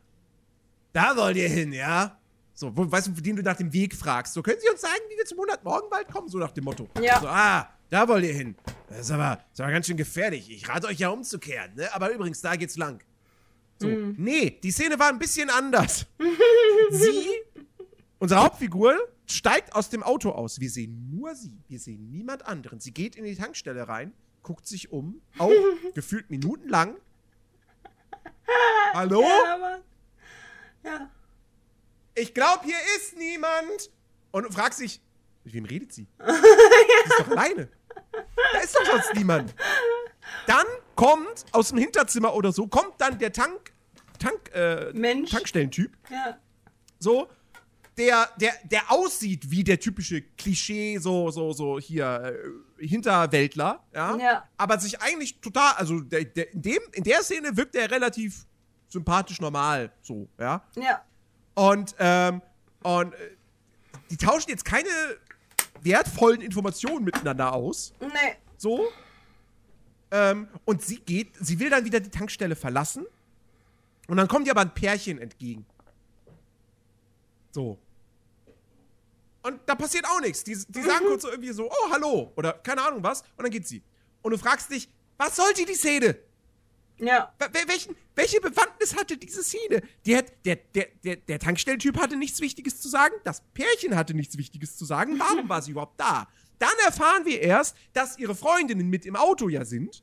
da wollt ihr hin, ja? So, wo, weißt du, den du nach dem Weg fragst. So, können Sie uns sagen, wie wir zum 100-Morgenwald kommen? So nach dem Motto. Ja. So, ah, da wollt ihr hin. Das ist aber, das ist aber ganz schön gefährlich. Ich rate euch ja umzukehren, ne? Aber übrigens, da geht's lang. So, nee, die Szene war ein bisschen anders. sie, unsere Hauptfigur, steigt aus dem Auto aus. Wir sehen nur sie. Wir sehen niemand anderen. Sie geht in die Tankstelle rein, guckt sich um, auch gefühlt minutenlang. Hallo? Ja, aber. Ja. Ich glaube, hier ist niemand. Und du fragst dich, mit wem redet sie? Sie ist doch alleine. Da ist doch sonst niemand. Dann kommt aus dem Hinterzimmer oder so, kommt dann der Tank, Tank, äh, Mensch. Tankstellentyp, Ja. so, der, der, der aussieht wie der typische Klischee, so, so, so hier, äh, Hinterwäldler, ja? Ja. Aber sich eigentlich total, also der, der, in, dem, in der Szene wirkt er relativ sympathisch normal, so, ja? Ja. Und, ähm, und äh, die tauschen jetzt keine wertvollen Informationen miteinander aus. Nee. So. Ähm, und sie geht, sie will dann wieder die Tankstelle verlassen. Und dann kommt ihr aber ein Pärchen entgegen. So. Und da passiert auch nichts. Die, die sagen kurz so irgendwie so, oh, hallo. Oder keine Ahnung was. Und dann geht sie. Und du fragst dich, was sollte die Szene? Ja. Wel- wel- Welchen, welche Bewandtnis hatte diese Szene? Die hat, der, der, der, der Tankstellentyp hatte nichts Wichtiges zu sagen, das Pärchen hatte nichts Wichtiges zu sagen. Warum war sie überhaupt da? Dann erfahren wir erst, dass ihre Freundinnen mit im Auto ja sind,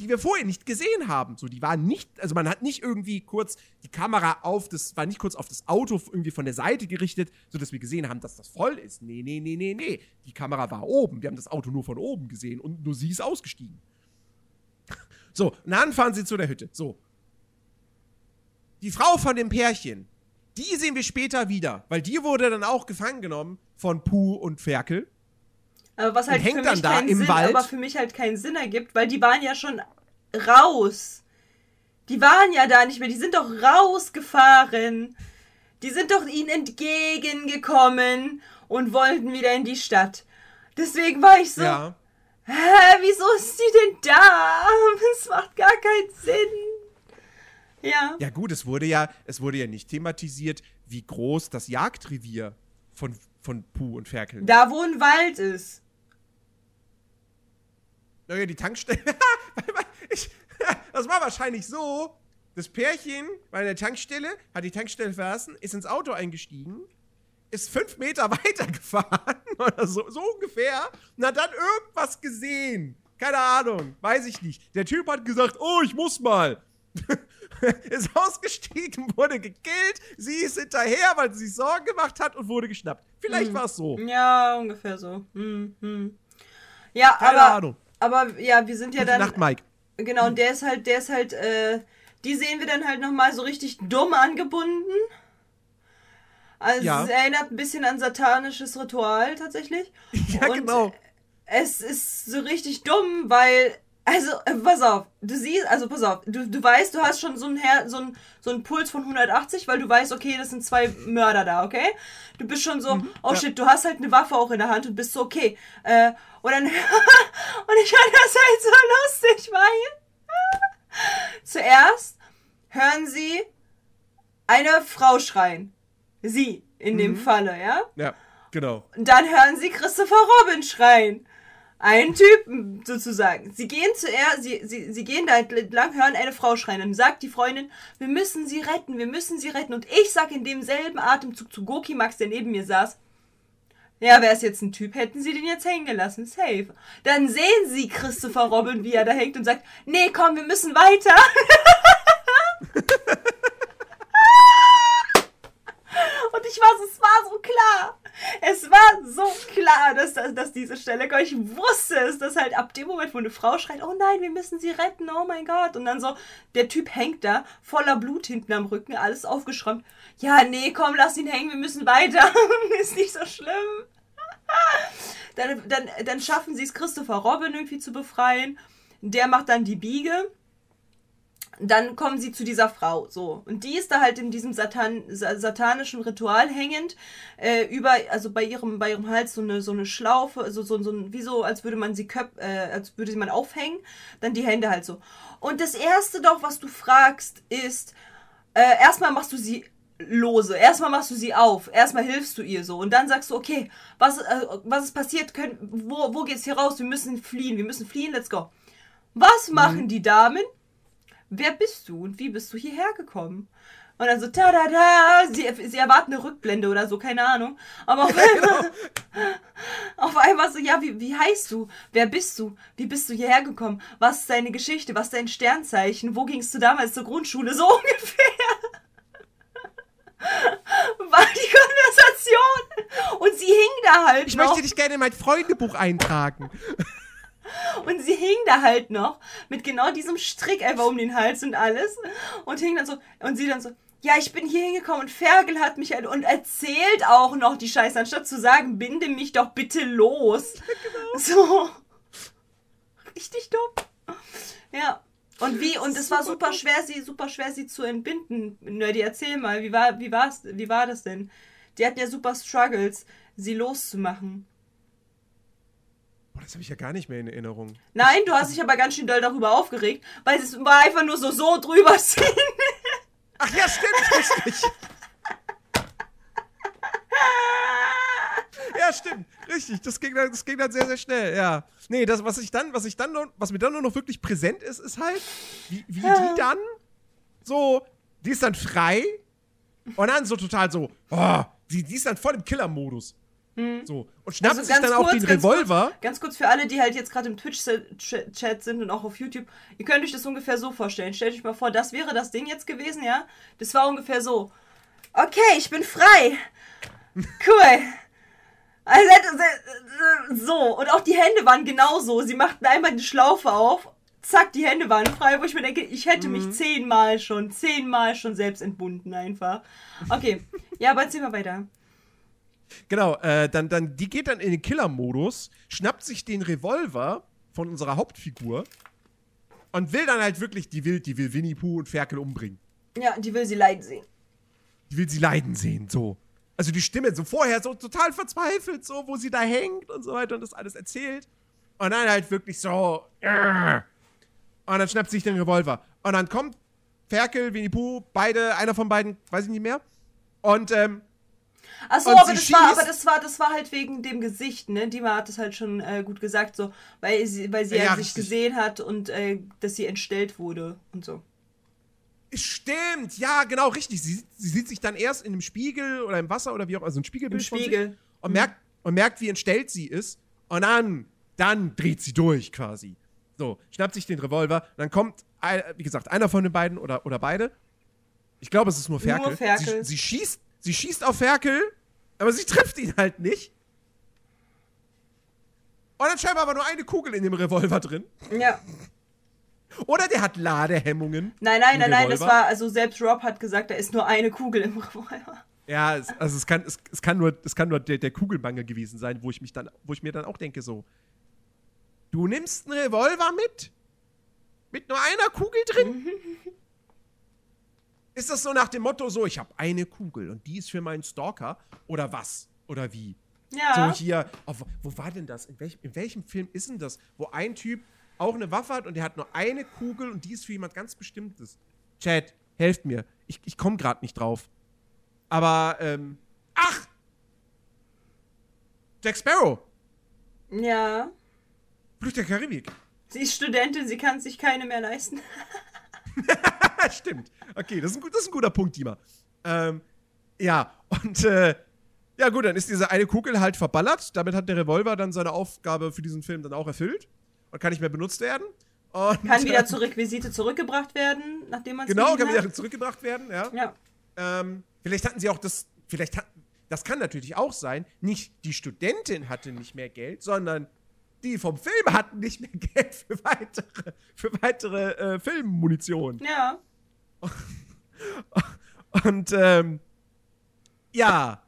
die wir vorher nicht gesehen haben. So, die waren nicht, also man hat nicht irgendwie kurz die Kamera auf das, war nicht kurz auf das Auto irgendwie von der Seite gerichtet, sodass wir gesehen haben, dass das voll ist. Nee, nee, nee, nee, nee. Die Kamera war oben. Wir haben das Auto nur von oben gesehen und nur sie ist ausgestiegen. So, und dann fahren sie zu der Hütte. So. die Frau von dem Pärchen, die sehen wir später wieder, weil die wurde dann auch gefangen genommen von Puh und Ferkel. Aber was halt hängt für dann mich keinen im Sinn, Wald. aber für mich halt keinen Sinn ergibt, weil die waren ja schon raus. Die waren ja da nicht mehr, die sind doch rausgefahren. Die sind doch ihnen entgegengekommen und wollten wieder in die Stadt. Deswegen war ich so, Ja. Hä, wieso ist die denn da? Es macht gar keinen Sinn. Ja. Ja gut, es wurde ja, es wurde ja nicht thematisiert, wie groß das Jagdrevier von, von Puh und Ferkel. Da, wo ein Wald ist. Naja, die Tankstelle. ich, das war wahrscheinlich so. Das Pärchen war in der Tankstelle, hat die Tankstelle verlassen, ist ins Auto eingestiegen, ist fünf Meter weitergefahren oder so, so ungefähr und hat dann irgendwas gesehen. Keine Ahnung, weiß ich nicht. Der Typ hat gesagt, oh, ich muss mal. ist ausgestiegen, wurde gekillt, sie ist hinterher, weil sie sich Sorgen gemacht hat und wurde geschnappt. Vielleicht war es so. Ja, ungefähr so. Hm, hm. Ja, Keine aber, Ahnung. aber ja, wir sind ja Gute dann. Nacht, Mike. Genau, und der ist halt, der ist halt, äh, die sehen wir dann halt nochmal so richtig dumm angebunden. Also Ja. es erinnert ein bisschen an satanisches Ritual tatsächlich. Ja, und genau. Es ist so richtig dumm, weil, also, äh, pass auf, du siehst, also pass auf, du, du weißt, du hast schon so einen, Her so, einen, so einen Puls von 180, weil du weißt, okay, das sind zwei Mörder da, okay? Du bist schon so, oh ja. shit, du hast halt eine Waffe auch in der Hand und bist so, okay. Äh, und dann, und ich fand das halt so lustig, weil zuerst hören sie eine Frau schreien. Sie, in dem Falle, ja? Ja, genau. Und dann hören sie Christopher Robin schreien. Ein Typen, sozusagen. Sie gehen zuerst, sie, sie, sie gehen da entlang, hören eine Frau schreien. Dann sagt die Freundin, wir müssen sie retten, wir müssen sie retten. Und ich sag in demselben Atemzug zu Goki Max, der neben mir saß, ja, wäre es jetzt ein Typ, hätten sie den jetzt hängen gelassen. Safe. Dann sehen sie Christopher Robin, wie er da hängt und sagt, nee, komm, wir müssen weiter. Und ich war, so- es war so klar. Es war so klar, dass, dass, dass diese Stelle. Ich wusste es, dass halt ab dem Moment, wo eine Frau schreit, oh nein, wir müssen sie retten, oh mein Gott. Und dann so, der Typ hängt da, voller Blut hinten am Rücken, alles aufgeschräumt. Ja, nee, komm, lass ihn hängen, wir müssen weiter. Ist nicht so schlimm. Dann, dann, dann schaffen sie es, Christopher Robin irgendwie zu befreien. Der macht dann die Biege dann kommen sie zu dieser Frau, so. Und die ist da halt in diesem Satan, sa- satanischen Ritual hängend, äh, über, also bei ihrem, bei ihrem Hals so eine, so eine Schlaufe, also so, so ein, wie so, als würde man sie köp, äh, als würde sie man aufhängen, dann die Hände halt so. Und das erste doch, was du fragst, ist, äh, erstmal machst du sie lose, erstmal machst du sie auf, erstmal hilfst du ihr so und dann sagst du, okay, was, äh, was ist passiert, können, wo, wo geht's hier raus, wir müssen fliehen, wir müssen fliehen, let's go. Was machen die Damen? Wer bist du und wie bist du hierher gekommen? Und dann so, ta da da, sie, sie erwarten eine Rückblende oder so, keine Ahnung. Aber auf einmal, auf einmal so, ja, wie, wie heißt du? Wer bist du? Wie bist du hierher gekommen? Was ist deine Geschichte? Was ist dein Sternzeichen? Wo gingst du damals zur Grundschule? So ungefähr. War die Konversation. Und sie hing da halt Ich noch. möchte dich gerne in mein Freundebuch eintragen. Und sie hing da halt noch mit genau diesem Strick einfach um den Hals und alles. Und hing dann so, und sie dann so, ja, ich bin hier hingekommen und Ferkel hat mich halt und erzählt auch noch die Scheiße, anstatt zu sagen, binde mich doch bitte los. So. Richtig dumm. Ja. Und wie, und es war super schwer, sie, super schwer, sie zu entbinden. Nerdy, erzähl mal, wie war, wie war's, wie war das denn? Die hatten ja super Struggles, sie loszumachen. Boah, das habe ich ja gar nicht mehr in Erinnerung. Nein, du hast dich aber ganz schön doll darüber aufgeregt, weil es war einfach nur so, so drüber ziehen. Ach ja, stimmt, richtig. Ja, stimmt, richtig. Das ging, dann, das ging dann sehr, sehr schnell, ja. Nee, das, was ich dann, was ich dann noch, was mir dann nur noch wirklich präsent ist, ist halt, wie, wie die dann so, die ist dann frei und dann so total so, oh, die, die ist dann voll im Killer-Modus. So. Und schnappt Also sich dann auch den Revolver. Kurz, ganz kurz für alle, die halt jetzt gerade im Twitch-Chat sind und auch auf YouTube. Ihr könnt euch das ungefähr so vorstellen. Stellt euch mal vor, das wäre das Ding jetzt gewesen, ja? Das war ungefähr so. Okay, ich bin frei. Cool. Also, so, und auch die Hände waren genauso. Sie machten einmal die Schlaufe auf, zack, die Hände waren frei, wo ich mir denke, ich hätte Mhm. mich zehnmal schon, zehnmal schon selbst entbunden einfach. Okay, ja, aber erzähl mal weiter. Genau, äh, dann, dann, die geht dann in den Killer-Modus, schnappt sich den Revolver von unserer Hauptfigur und will dann halt wirklich, die will, die will Winnie Pooh und Ferkel umbringen. Ja, die will sie leiden sehen. Die will sie leiden sehen, so. Also die Stimme so vorher so total verzweifelt, so, wo sie da hängt und so weiter und das alles erzählt. Und dann halt wirklich so. "Arr." Und dann schnappt sich den Revolver. Und dann kommt Ferkel, Winnie Pooh, beide, einer von beiden, weiß ich nicht mehr. Und ähm, Achso, aber das war, aber das war, das war halt wegen dem Gesicht, ne? Dima hat das halt schon äh, gut gesagt, so, weil sie, weil sie Ja, ja, sich gesehen hat und äh, dass sie entstellt wurde und so. Stimmt, ja, genau, richtig. Sie, sie sieht sich dann erst in einem Spiegel oder im Wasser oder wie auch immer, also ein Spiegelbild Im von sich Spiegel. und merkt, und merkt, wie entstellt sie ist. Und dann, dann dreht sie durch quasi. So, schnappt sich den Revolver, dann kommt, wie gesagt, einer von den beiden oder, oder beide. Ich glaube, es ist nur Ferkel. Nur Ferkel. Sie, sie, schießt, sie schießt auf Ferkel, aber sie trifft ihn halt nicht. Und dann scheinbar aber nur eine Kugel in dem Revolver drin. Ja. Oder der hat Ladehemmungen. Nein, nein, Ein nein, nein, das war, also selbst Rob hat gesagt, da ist nur eine Kugel im Revolver. Ja, es, also es kann, es, es kann nur, es kann nur der, der Kugelmangel gewesen sein, wo ich mich dann, wo ich mir dann auch denke, so, du nimmst einen Revolver mit? Mit nur einer Kugel drin? ist das so nach dem Motto, so, ich habe eine Kugel und die ist für meinen Stalker? Oder was? Oder wie? Ja. So hier, oh, wo- war denn das? In, welch, in welchem Film ist denn das? Wo ein Typ auch eine Waffe hat und der hat nur eine Kugel und die ist für jemand ganz Bestimmtes. Chat, helft mir. Ich, ich komme gerade nicht drauf. Aber, ähm, ach! Jack Sparrow, ja. Fluch der Karibik. Sie ist Studentin, sie kann sich keine mehr leisten. Stimmt. Okay, das ist, ein, das ist ein guter Punkt, Dima. Ähm, ja, und, äh, ja gut, dann ist diese eine Kugel halt verballert. Damit hat der Revolver dann seine Aufgabe für diesen Film dann auch erfüllt. Und kann nicht mehr benutzt werden. Und, Kann wieder zur Requisite zurückgebracht werden, nachdem man es Genau, kann wieder hat. zurückgebracht werden, ja. Ja. Ähm, vielleicht hatten sie auch das, vielleicht hat, das kann natürlich auch sein, nicht die Studentin hatte nicht mehr Geld, sondern die vom Film hatten nicht mehr Geld für weitere, für weitere äh, Filmmunition. Ja. Und ähm, ja,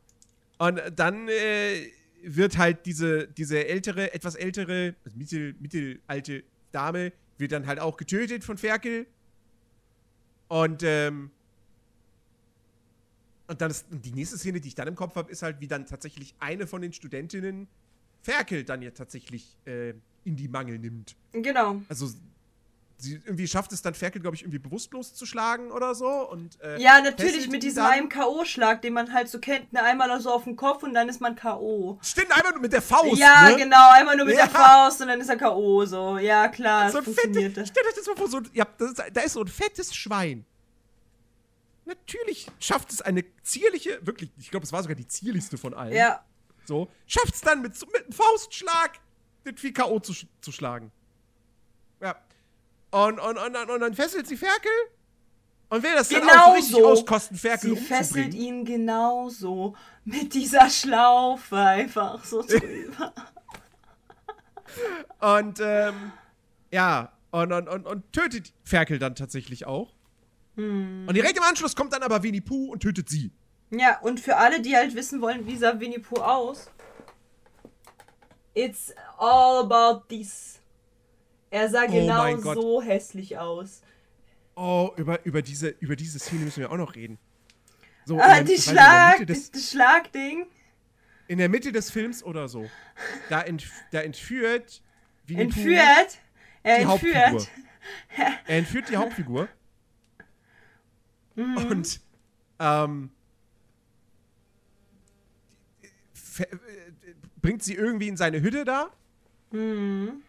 und dann äh, wird halt diese, diese ältere, etwas ältere, also mittel, mittelalte Dame, wird dann halt auch getötet von Ferkel. Und ähm, und dann ist die nächste Szene, die ich dann im Kopf habe, ist halt, wie dann tatsächlich eine von den Studentinnen Ferkel dann ja tatsächlich äh, in die Mangel nimmt. Genau. Also sie irgendwie schafft es dann Ferkel, glaube ich, irgendwie bewusstlos zu schlagen oder so. Und, äh, Ja, natürlich mit diesem einen K.O.-Schlag, den man halt so kennt. Ne, einmal so auf den Kopf und dann ist man K.O. Stimmt, einfach nur mit der Faust. Ja, ne? genau, einmal nur mit Ja. der Faust und dann ist er K.O. so. Ja, klar, So ein funktioniert stellt euch das mal vor, so, ja, ist, da ist so ein fettes Schwein. Natürlich schafft es eine zierliche, wirklich, ich glaube, es war sogar die zierlichste von allen. Ja. So, schafft es dann mit, mit einem Faustschlag den Vieh K.O. zu, zu schlagen. Und, und, und, und, und dann fesselt sie Ferkel und will das dann auch so Genau richtig so. auskosten, Ferkel Sie fesselt ihn genauso mit dieser Schlaufe einfach so drüber. Und, ähm, ja, und, und, und, und tötet Ferkel dann tatsächlich auch. Hm. Und direkt im Anschluss kommt dann aber Winnie Pooh und tötet sie. Ja, und für alle, die halt wissen wollen, wie sah Winnie Pooh aus, it's all about this. Er sah Oh genau so hässlich aus. Oh, über, über, diese, über diese Szene müssen wir auch noch reden. So, Ah, die der- nicht, Schlag, des, das Schlagding. in der Mitte des Films oder so. Da, entf da entführt Entführt. Er die entführt. Hauptfigur. Er entführt die Hauptfigur. Mhm. Und ähm, äh, bringt sie irgendwie in seine Hütte da. Mhm.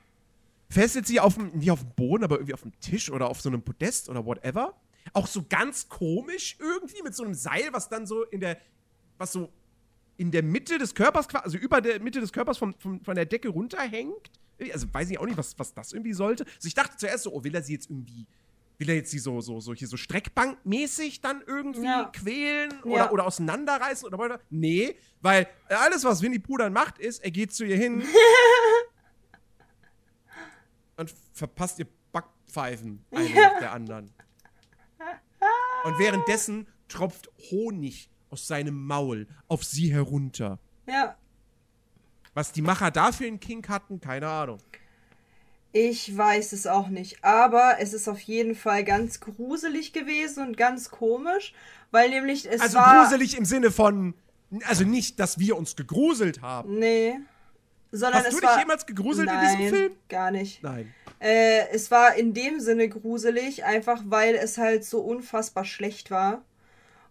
Fesselt sie auf dem, nicht auf dem Boden, aber irgendwie auf dem Tisch oder auf so einem Podest oder whatever. Auch so ganz komisch irgendwie mit so einem Seil, was dann so in der, was so in der Mitte des Körpers, also über der Mitte des Körpers vom, vom, von der Decke runterhängt. Also weiß ich auch nicht, was, was das irgendwie sollte. Also ich dachte zuerst so, oh, will er sie jetzt irgendwie, will er jetzt sie so, so, so hier so Streckbankmäßig dann irgendwie Ja. quälen oder, Ja. oder auseinanderreißen oder weiter? Nee, weil alles, was Winnie Pooh dann macht, ist, er geht zu ihr hin und verpasst ihr Backpfeifen, eine nach der anderen. Und währenddessen tropft Honig aus seinem Maul auf sie herunter. Ja. Was die Macher dafür in King hatten, keine Ahnung. Ich weiß es auch nicht, aber es ist auf jeden Fall ganz gruselig gewesen und ganz komisch, weil nämlich es Also war gruselig im Sinne von, also nicht, dass wir uns gegruselt haben. nee, sondern Hast es du dich war jemals gegruselt Nein, in diesem Film? gar nicht. Nein. Äh, es war in dem Sinne gruselig, einfach weil es halt so unfassbar schlecht war.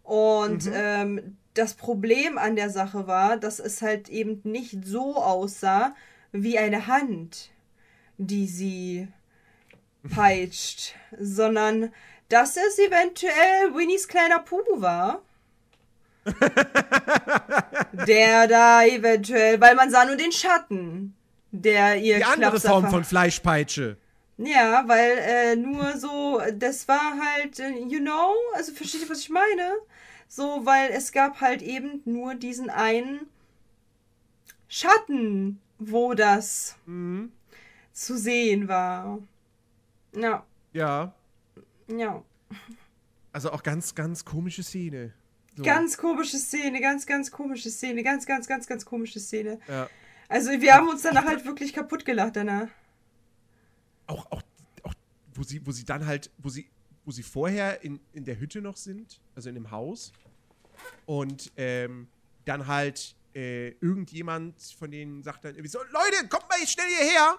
Und Mhm. ähm, das Problem an der Sache war, dass es halt eben nicht so aussah wie eine Hand, die sie peitscht, sondern dass es eventuell Winnies kleiner Pubu war. der da eventuell, weil man sah nur den Schatten, der ihr Die andere Klapser Form von Fleischpeitsche. ja, weil äh, nur so, das war halt, äh, you know, also versteht ihr, was ich meine? So, weil es gab halt eben nur diesen einen Schatten, wo das Mhm. zu sehen war. Ja, Ja. ja. Also auch ganz, ganz komische Szene. Ganz komische Szene, ganz, ganz komische Szene, ganz, ganz, ganz, ganz komische Szene. Ja. Also wir haben uns danach halt wirklich kaputt gelacht danach. Auch, auch, auch wo, sie, wo sie dann halt, wo sie, wo sie vorher in, in der Hütte noch sind, also in dem Haus, und ähm, dann halt äh, irgendjemand von denen sagt dann irgendwie so, Leute, kommt mal schnell hierher!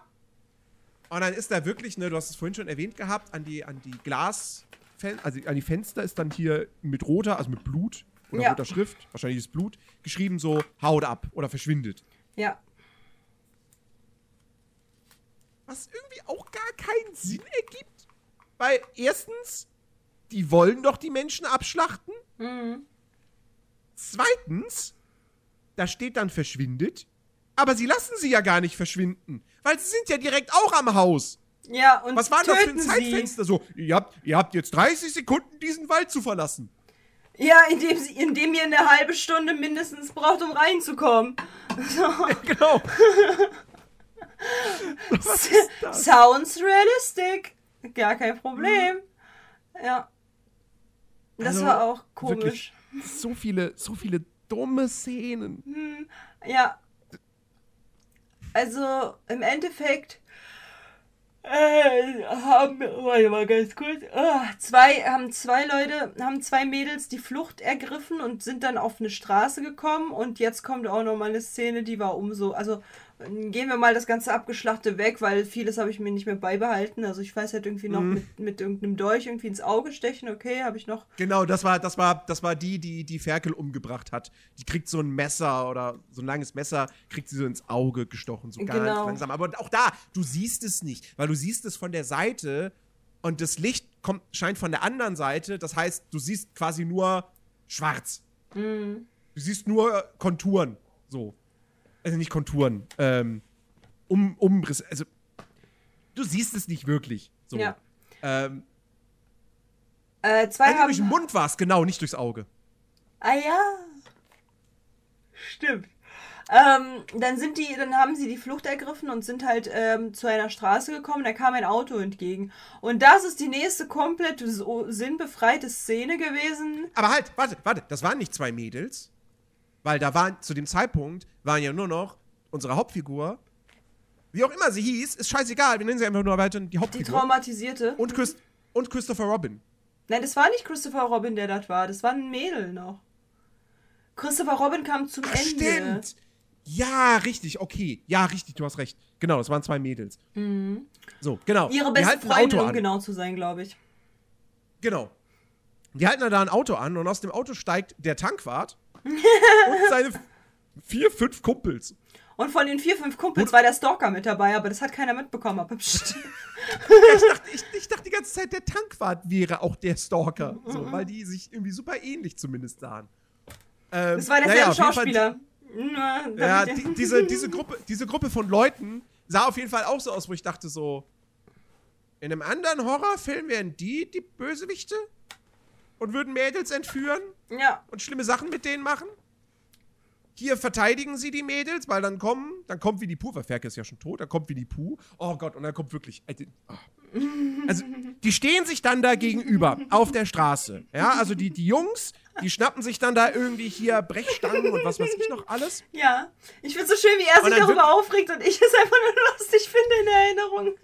Und dann ist da wirklich, ne, du hast es vorhin schon erwähnt gehabt, an die, an die Glas, also an die Fenster ist dann hier mit roter, also mit Blut oder Ja. roter Schrift, wahrscheinlich ist Blut, geschrieben so, haut ab oder verschwindet. Ja. Was irgendwie auch gar keinen Sinn ergibt. Weil erstens, die wollen doch die Menschen abschlachten. Mhm. Zweitens, da steht dann verschwindet. Aber sie lassen sie ja gar nicht verschwinden. Weil sie sind ja direkt auch am Haus. Ja, und Was war das für ein töten sie. Zeitfenster? So, ihr habt, ihr habt jetzt 30 Sekunden, diesen Wald zu verlassen. Ja, indem, sie, indem ihr eine halbe Stunde mindestens braucht, um reinzukommen. So. Genau. Ist das? Sounds realistic. Gar kein Problem. Ja. Das Also, war auch komisch. Wirklich, so viele, so viele dumme Szenen. Ja. Also, im Endeffekt äh, haben, warte mal ganz kurz, ah, zwei, haben zwei Leute, haben zwei Mädels die Flucht ergriffen und sind dann auf eine Straße gekommen und jetzt kommt auch noch mal eine Szene, die war umso, also gehen wir mal das ganze Abgeschlachte weg, weil vieles habe ich mir nicht mehr beibehalten, also ich weiß halt irgendwie noch Mhm. mit, mit irgendeinem Dolch irgendwie ins Auge stechen, okay, habe ich noch, Genau, das war, das war, das war die, die die Ferkel umgebracht hat. Die kriegt so ein Messer oder so ein langes Messer, kriegt sie so ins Auge gestochen, so ganz Genau. langsam. Aber auch da, du siehst es nicht, weil du siehst es von der Seite und das Licht kommt, scheint von der anderen Seite. Das heißt, du siehst quasi nur schwarz. Mhm. Du siehst nur Konturen, so. Also nicht Konturen, ähm, um, Umriss. Also, du siehst es nicht wirklich. So. Ja. Ähm, äh, zwei haben, durch den Mund war es, genau, nicht durchs Auge. Ah ja. Stimmt. Ähm, dann sind die, dann haben sie die Flucht ergriffen und sind halt ähm, zu einer Straße gekommen. Da kam ein Auto entgegen. Und das ist die nächste komplett so sinnbefreite Szene gewesen. Aber halt, warte, warte, das waren nicht zwei Mädels. Weil da waren, zu dem Zeitpunkt, waren ja nur noch unsere Hauptfigur, wie auch immer sie hieß, ist scheißegal, wir nennen sie einfach nur weiter die Die Hauptfigur. traumatisierte. und, Christ und Christopher Robin. Nein, das war nicht Christopher Robin, der das war. Das war ein Mädel noch. Christopher Robin kam zum Ach, Ende. stimmt. Ja, richtig, okay. Ja, richtig, du hast recht. Genau, das waren zwei Mädels. So, genau. Mhm. Ihre Die beste Freundin, um genau zu sein, glaube ich. Genau. Die halten da ein Auto an und aus dem Auto steigt der Tankwart und seine vier, fünf Kumpels. Und von den vier, fünf Kumpels war der Stalker mit dabei, aber das hat keiner mitbekommen. Aber pst. ich, dachte, ich, ich dachte die ganze Zeit, der Tankwart wäre auch der Stalker. Mhm. So, weil die sich irgendwie super ähnlich zumindest sahen. Ähm, Das war naja, derselbe Fall- Schauspieler. Na, Ja, die, diese, diese, Gruppe, diese Gruppe von Leuten sah auf jeden Fall auch so aus, wo ich dachte so, in einem anderen Horrorfilm wären die die Bösewichte und würden Mädels entführen ja, und schlimme Sachen mit denen machen. Hier verteidigen sie die Mädels, weil dann kommen, dann kommt Winnie Pooh, weil Ferkel ist ja schon tot, dann kommt Winnie Pooh. Oh Gott, und dann kommt wirklich. die- ah. Also, die stehen sich dann da gegenüber auf der Straße. Ja, also die, die Jungs, die schnappen sich dann da irgendwie hier Brechstangen und was weiß ich noch alles. Ja. Ich finde so schön, wie er sich darüber aufregt und ich es einfach nur lustig finde in Erinnerung.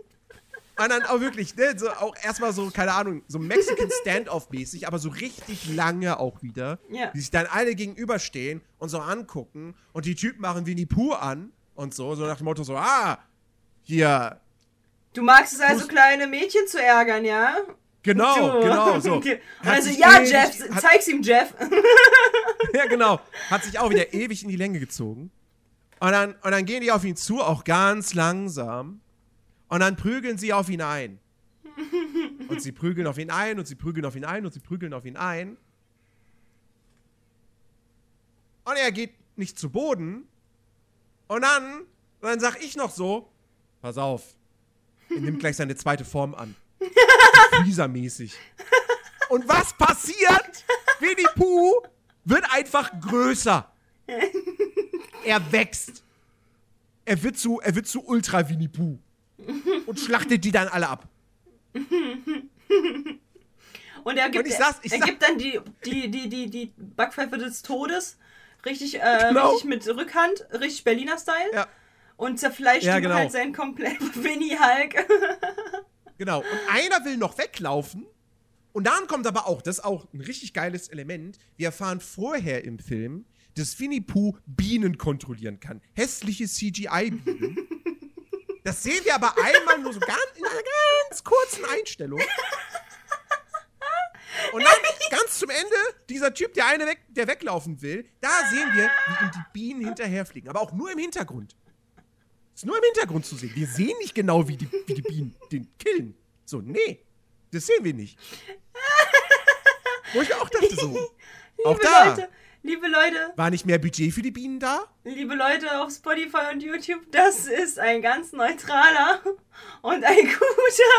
Und dann auch wirklich, ne, so auch erstmal so, keine Ahnung, so Mexican Standoff-mäßig, aber so richtig lange auch wieder. Ja. Die sich dann alle gegenüberstehen und so angucken und die Typen machen Winnie Pooh an und so, so nach dem Motto so, ah, hier, Du magst es also, kleine Mädchen zu ärgern, ja? genau, genau, so. Okay. Also, ja, ewig- Jeff, hat- zeig's ihm, Jeff. Ja, genau. Hat sich auch wieder ewig in die Länge gezogen. Und dann, und dann gehen die auf ihn zu, auch ganz langsam. Und dann prügeln sie auf ihn ein. Und sie prügeln auf ihn ein und sie prügeln auf ihn ein und sie prügeln auf ihn ein. Und er geht nicht zu Boden. Und dann, dann sag ich noch so: Pass auf, er nimmt gleich seine zweite Form an. Freezer-mäßig. Und was passiert? Winnie Pooh wird einfach größer. Er wächst. Er wird zu, er wird zu Ultra Winnie Pooh. Und schlachtet die dann alle ab. Und er gibt, Und ich er sag- gibt dann die, die, die, die, die Backpfeife des Todes. Richtig, äh, Genau. richtig mit Rückhand, richtig Berliner Style. Ja, Und zerfleischt Ja, genau. halt seinen kompletten Winnie Hulk. genau. Und einer will noch weglaufen. Und dann kommt aber auch, das ist auch ein richtig geiles Element. Wir erfahren vorher im Film, dass Winnie Pooh Bienen kontrollieren kann. Hässliche CGI-Bienen. Das sehen wir aber einmal nur so ganz, in einer ganz kurzen Einstellung. Und dann ganz zum Ende, dieser Typ, der eine weg, der weglaufen will, da sehen wir, wie ihm die Bienen hinterherfliegen. Aber auch nur im Hintergrund. Ist nur im Hintergrund zu sehen. Wir sehen nicht genau, wie die, wie die Bienen den killen. So, nee. Das sehen wir nicht. Wo ich mir auch dachte, so. Auch da. Leute, liebe Leute, War nicht mehr Budget für die Bienen da? liebe Leute auf Spotify und YouTube, das ist ein ganz neutraler und ein guter,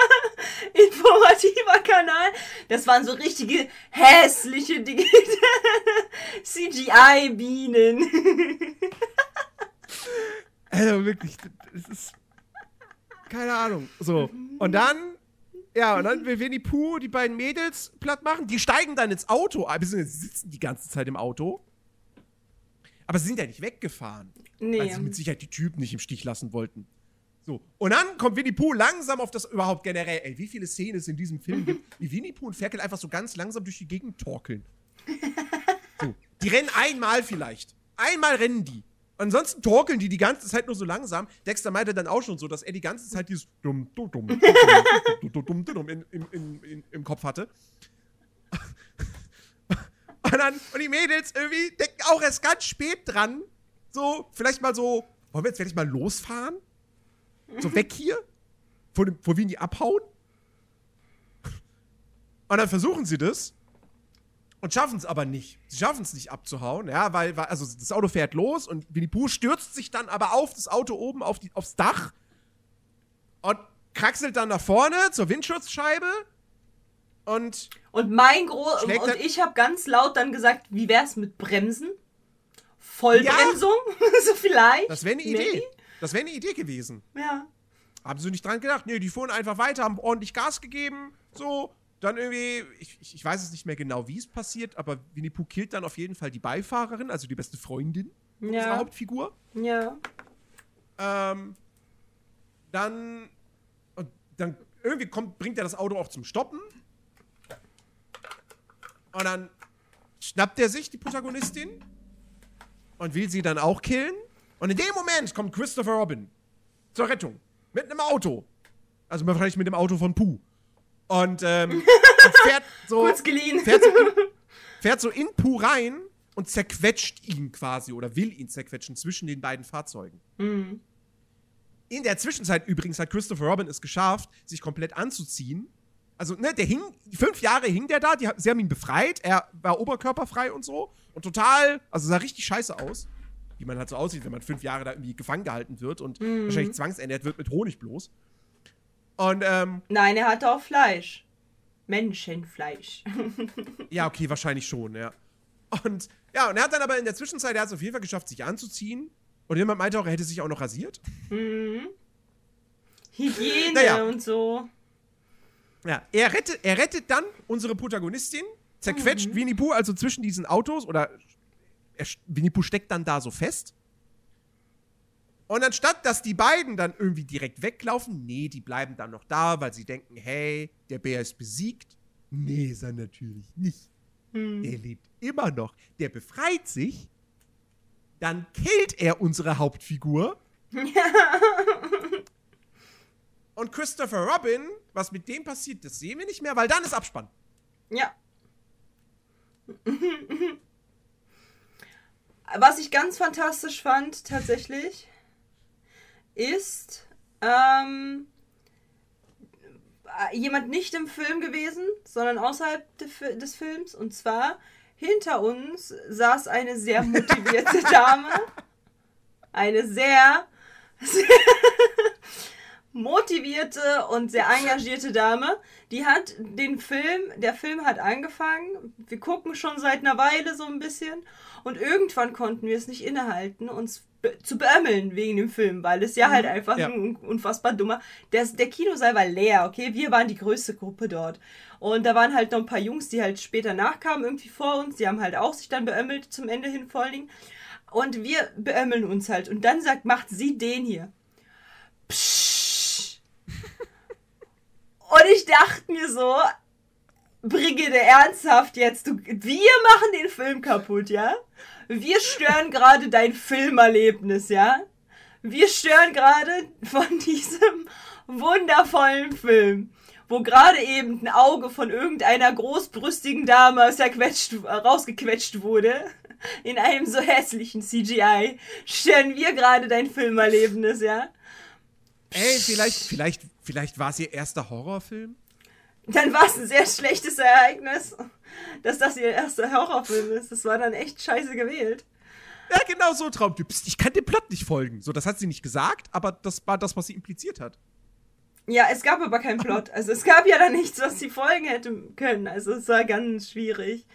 informativer Kanal. Das waren so richtige hässliche CGI-Bienen. Also wirklich, das ist. Keine Ahnung. So. Und dann. Ja, und dann will Winnie Pooh die beiden Mädels platt machen. Die steigen dann ins Auto. sie sitzen die ganze Zeit im Auto. Aber sie sind ja nicht weggefahren. Nee. Weil sie mit Sicherheit die Typen nicht im Stich lassen wollten. So. Und dann kommt Winnie Pooh langsam auf das überhaupt generell. Ey, wie viele Szenen es in diesem Film gibt, wie Winnie Pooh und Ferkel einfach so ganz langsam durch die Gegend torkeln. So. Die rennen einmal vielleicht. Einmal rennen die. Ansonsten torkeln die die ganze Zeit nur so langsam. Dexter meinte dann auch schon so, dass er die ganze Zeit dieses dumm, dumm, dumm, dumm, dumm, dumm, in, in, in, im Kopf hatte. Und, dann, und die Mädels irgendwie denken auch erst ganz spät dran. So, vielleicht mal so, wollen wir jetzt vielleicht mal losfahren? So weg hier? Vor, dem, vor Wien die abhauen? Und dann versuchen sie das und schaffen es aber nicht. Sie schaffen es nicht abzuhauen, ja, weil, weil, also das Auto fährt los und Winnie Pooh stürzt sich dann aber auf das Auto oben auf die, aufs Dach und kraxelt dann nach vorne zur Windschutzscheibe und Und mein Groß Schlägt und ich habe ganz laut dann gesagt, wie wär's mit Bremsen? Vollbremsung? so vielleicht? das wäre eine Idee. Maybe? Das wäre eine Idee gewesen. Ja. Haben sie nicht dran gedacht? Nee, die fuhren einfach weiter, haben ordentlich Gas gegeben, so. Dann irgendwie, ich, ich- weiß es nicht mehr genau, wie es passiert, aber Winnie Pooh killt dann auf jeden Fall die Beifahrerin, also die beste Freundin unserer Ja. Hauptfigur. Ja. Ähm, dann, und dann irgendwie kommt, bringt er das Auto auch zum Stoppen. Und dann schnappt er sich die Protagonistin und will sie dann auch killen. Und in dem Moment kommt Christopher Robin zur Rettung mit einem Auto. Also wahrscheinlich mit dem Auto von Pooh. Und, ähm, und fährt so. Kurz geliehen. Fährt so, in, fährt so in Pooh rein und zerquetscht ihn quasi oder will ihn zerquetschen zwischen den beiden Fahrzeugen. In der Zwischenzeit übrigens hat Christopher Robin es geschafft, sich komplett anzuziehen. Also, ne, der hing, fünf Jahre hing der da, die, sie haben ihn befreit, er war oberkörperfrei und so. Und total, also sah richtig scheiße aus. Wie man halt so aussieht, wenn man fünf Jahre da irgendwie gefangen gehalten wird und wahrscheinlich zwangsernährt wird mit Honig bloß. Und, ähm, Nein, er hatte auch Fleisch. Menschenfleisch. Ja, okay, wahrscheinlich schon, ja. Und ja, und er hat dann aber in der Zwischenzeit, er hat es auf jeden Fall geschafft, sich anzuziehen. Und jemand meinte auch, er hätte sich auch noch rasiert. Hygiene Naja. und so. Ja, er rettet, er rettet dann unsere Protagonistin, zerquetscht Winnie Pooh also zwischen diesen Autos oder er, Winnie Pooh steckt dann da so fest. Und anstatt, dass die beiden dann irgendwie direkt weglaufen, nee, die bleiben dann noch da, weil sie denken, hey, der Bär ist besiegt. Nee, ist er natürlich nicht. Der lebt immer noch. Der befreit sich. Dann killt er unsere Hauptfigur. Und Christopher Robin, was mit dem passiert, das sehen wir nicht mehr, weil dann ist Abspann. Ja. Was ich ganz fantastisch fand, tatsächlich, ist ähm, äh, jemand nicht im Film gewesen, sondern außerhalb des Films. Und zwar hinter uns saß eine sehr motivierte Dame. Eine sehr, sehr motivierte und sehr engagierte Dame. Die hat den Film, der Film hat angefangen. Wir gucken schon seit einer Weile so ein bisschen. Und irgendwann konnten wir es nicht innehalten, uns zu beömmeln wegen dem Film, weil es ja halt einfach Ja. ein unfassbar dummer. Der, der Kinosaal war leer, okay? Wir waren die größte Gruppe dort. Und da waren halt noch ein paar Jungs, die halt später nachkamen, irgendwie vor uns. Die haben halt auch sich dann beömmelt zum Ende hin vor allen Dingen. Und wir beömmeln uns halt. Und dann sagt, macht sie den hier. Psch. Und ich dachte mir so, Brigitte, ernsthaft jetzt, du, wir machen den Film kaputt, ja? Wir stören gerade dein Filmerlebnis, ja? Wir stören gerade von diesem wundervollen Film, wo gerade eben ein Auge von irgendeiner großbrüstigen Dame zerquetscht, rausgequetscht wurde. In einem so hässlichen CGI. Stören wir gerade dein Filmerlebnis, ja? Ey, vielleicht, vielleicht, vielleicht war es ihr erster Horrorfilm? Dann war es ein sehr schlechtes Ereignis, dass das ihr erster Horrorfilm ist. Das war dann echt scheiße gewählt. Ja, genau so Traumtyp. Ich kann dem Plot nicht folgen. So, das hat sie nicht gesagt, aber das war das, was sie impliziert hat. Ja, es gab aber keinen Plot. Also es gab ja da nichts, was sie folgen hätte können. Also es war ganz schwierig.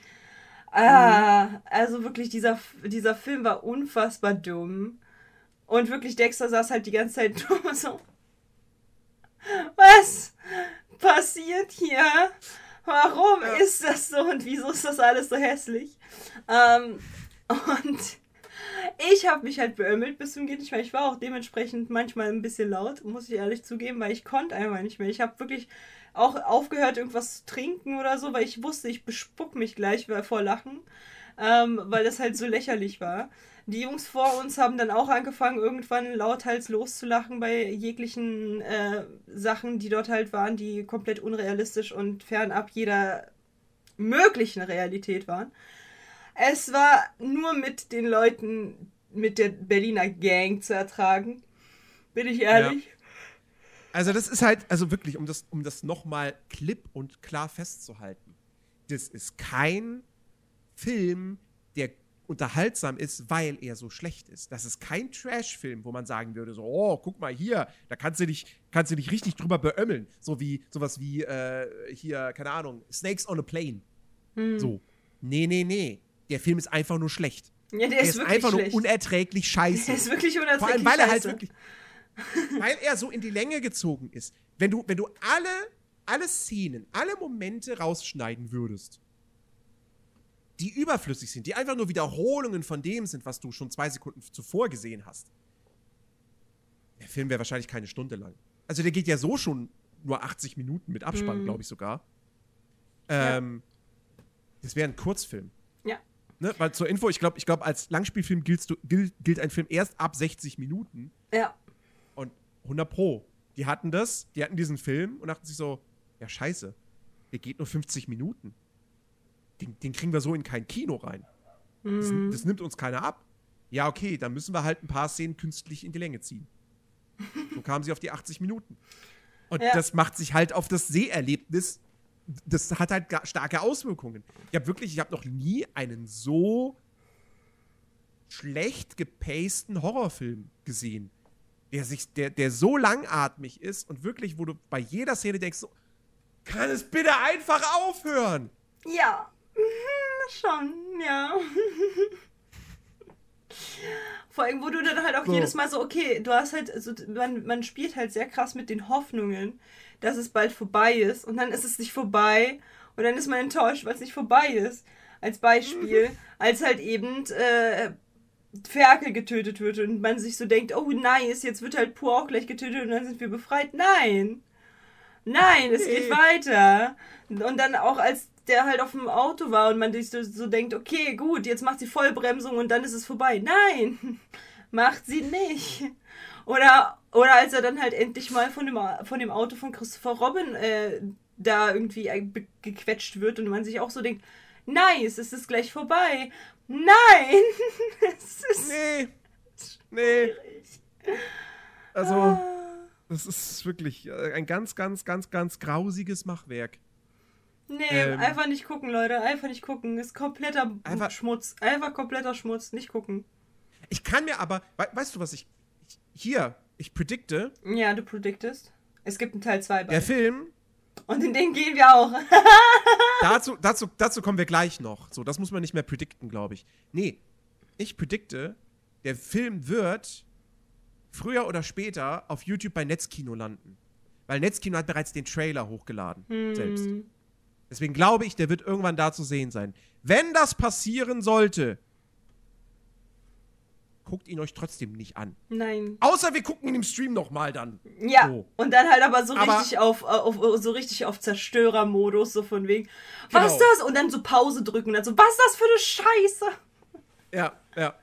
Ah, also wirklich, dieser, dieser Film war unfassbar dumm. Und wirklich, Dexter saß halt die ganze Zeit nur so. Was passiert hier? Warum Ja. ist das so und wieso ist das alles so hässlich? Ähm, und ich habe mich halt beömmelt bis zum geht nicht mehr. Ich war auch dementsprechend manchmal ein bisschen laut, muss ich ehrlich zugeben, weil ich konnte einfach nicht mehr. Ich habe wirklich auch aufgehört, irgendwas zu trinken oder so, weil ich wusste, ich bespuck mich gleich vor Lachen, ähm, weil das halt so lächerlich war. Die Jungs vor uns haben dann auch angefangen, irgendwann lauthals loszulachen bei jeglichen äh, Sachen, die dort halt waren, die komplett unrealistisch und fernab jeder möglichen Realität waren. Es war nur mit den Leuten, mit der Berliner Gang zu ertragen. Bin ich ehrlich? Also, das ist halt, also wirklich, um das, um das nochmal klipp und klar festzuhalten. Das ist kein Film, der unterhaltsam ist, weil er so schlecht ist. Das ist kein Trash-Film, wo man sagen würde, so, oh, guck mal hier, da kannst du dich, kannst du dich richtig drüber beömmeln. So wie, sowas wie, äh, hier, keine Ahnung, Snakes on a Plane. So. Nee, nee, nee. Der Film ist einfach nur schlecht. Ja, der Der ist, ist wirklich einfach schlecht. nur unerträglich scheiße. der ist wirklich unerträglich. Vor allem, weil er halt scheiße. wirklich. weil er so in die Länge gezogen ist. Wenn du, wenn du alle, alle Szenen, alle Momente rausschneiden würdest, die überflüssig sind, die einfach nur Wiederholungen von dem sind, was du schon zwei Sekunden zuvor gesehen hast, der Film wäre wahrscheinlich keine Stunde lang. Also der geht ja so schon nur 80 Minuten mit Abspann, Mhm. glaube ich sogar. Ähm, Das wäre ein Kurzfilm. Ja. Ne? Weil zur Info, ich glaube, ich glaub, als Langspielfilm gilt, gilt ein Film erst ab 60 Minuten. Ja. Und 100 Pro. Die hatten das, die hatten diesen Film und dachten sich so, ja scheiße, der geht nur 50 Minuten. Den, den kriegen wir so in kein Kino rein. Das, Mhm. das nimmt uns keiner ab. Ja, okay, dann müssen wir halt ein paar Szenen künstlich in die Länge ziehen. So kamen sie auf die 80 Minuten. Und Ja. das macht sich halt auf das Seherlebnis, das hat halt starke Auswirkungen. Ich habe wirklich, ich habe noch nie einen so schlecht gepasten Horrorfilm gesehen, der sich, der, der so langatmig ist und wirklich, wo du bei jeder Szene denkst, kann es bitte einfach aufhören? Ja. Mhm, Schon, ja. Vor allem, wo du dann halt auch So. jedes Mal so, okay, du hast halt, also man, man spielt halt sehr krass mit den Hoffnungen, dass es bald vorbei ist. Und dann ist es nicht vorbei. Und dann ist man enttäuscht, weil es nicht vorbei ist. Als Beispiel, als halt eben äh, Ferkel getötet wird und man sich so denkt, oh nice, jetzt wird halt Pur auch gleich getötet und dann sind wir befreit. Nein! Nein, es geht weiter. Und dann auch als der halt auf dem Auto war und man sich so, denkt, okay, gut, jetzt macht sie Vollbremsung und dann ist es vorbei. Nein, macht sie nicht. Oder, oder als er dann halt endlich mal von dem, von dem Auto von Christopher Robin äh, da irgendwie äh, gequetscht wird und man sich auch so denkt, nice, es ist gleich vorbei. Nein, es ist Nee. Nee. Also, Ah. Das ist wirklich äh, ein ganz, ganz, ganz, ganz grausiges Machwerk. Nee, Ähm. einfach nicht gucken, Leute. Einfach nicht gucken. Ist kompletter Einfach- Schmutz. Einfach kompletter Schmutz. Nicht gucken. Ich kann mir aber, we weißt du was ich, ich hier, ich predikte, Ja, du predictest. Es gibt einen Teil 2 der Film, Und in den gehen wir auch. dazu, dazu, dazu kommen wir gleich noch. So, das muss man nicht mehr predikten, glaube ich. Nee, ich predikte, der Film wird früher oder später auf YouTube bei Netzkino landen. Weil Netzkino hat bereits den Trailer hochgeladen, selbst. Deswegen glaube ich, der wird irgendwann da zu sehen sein. Wenn das passieren sollte, guckt ihn euch trotzdem nicht an. Nein. Außer wir gucken ihn im Stream nochmal dann. Ja. So. Und dann halt aber so Aber- richtig auf, auf, so richtig auf Zerstörermodus, so von wegen. Was Genau. das? Und dann so Pause drücken und dann so, was ist das für eine Scheiße? Ja, ja.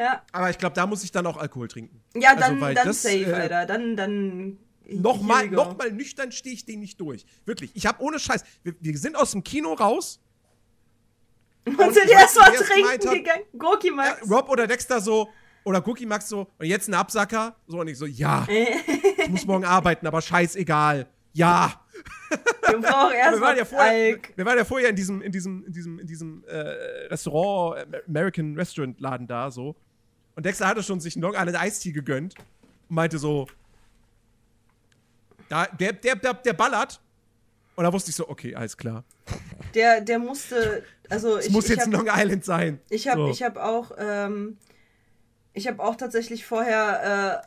Ja. Aber ich glaube, da muss ich dann auch Alkohol trinken. Ja, Also, dann, weil dann das, safe, äh, Alter. Dann, dann. Nochmal, here we go. noch mal nüchtern stehe ich den nicht durch. Wirklich. Ich habe ohne Scheiß. Wir, wir sind aus dem Kino raus. Und Und sind erstmal trinken hat. gegangen. Gorki Ja, Max. Rob oder Dexter so. Oder Cookie Max so. Und jetzt ein Absacker. So und ich so, ja. ich muss morgen arbeiten, aber scheißegal. Ja. Wir brauchen erstmal waren ja vorher, Alk. wir waren ja vorher in diesem, in diesem, in diesem, in diesem äh, Restaurant, äh, American Restaurant Laden da so. Und Dexter hatte schon sich einen Long Island Eistee gegönnt und meinte so, da, der, der, der, der ballert. Und da wusste ich so, okay, alles klar. Der, der musste. Also Es ich, muss ich jetzt hab, Long Island sein. Ich habe so. ich hab auch, ähm, ich habe auch tatsächlich vorher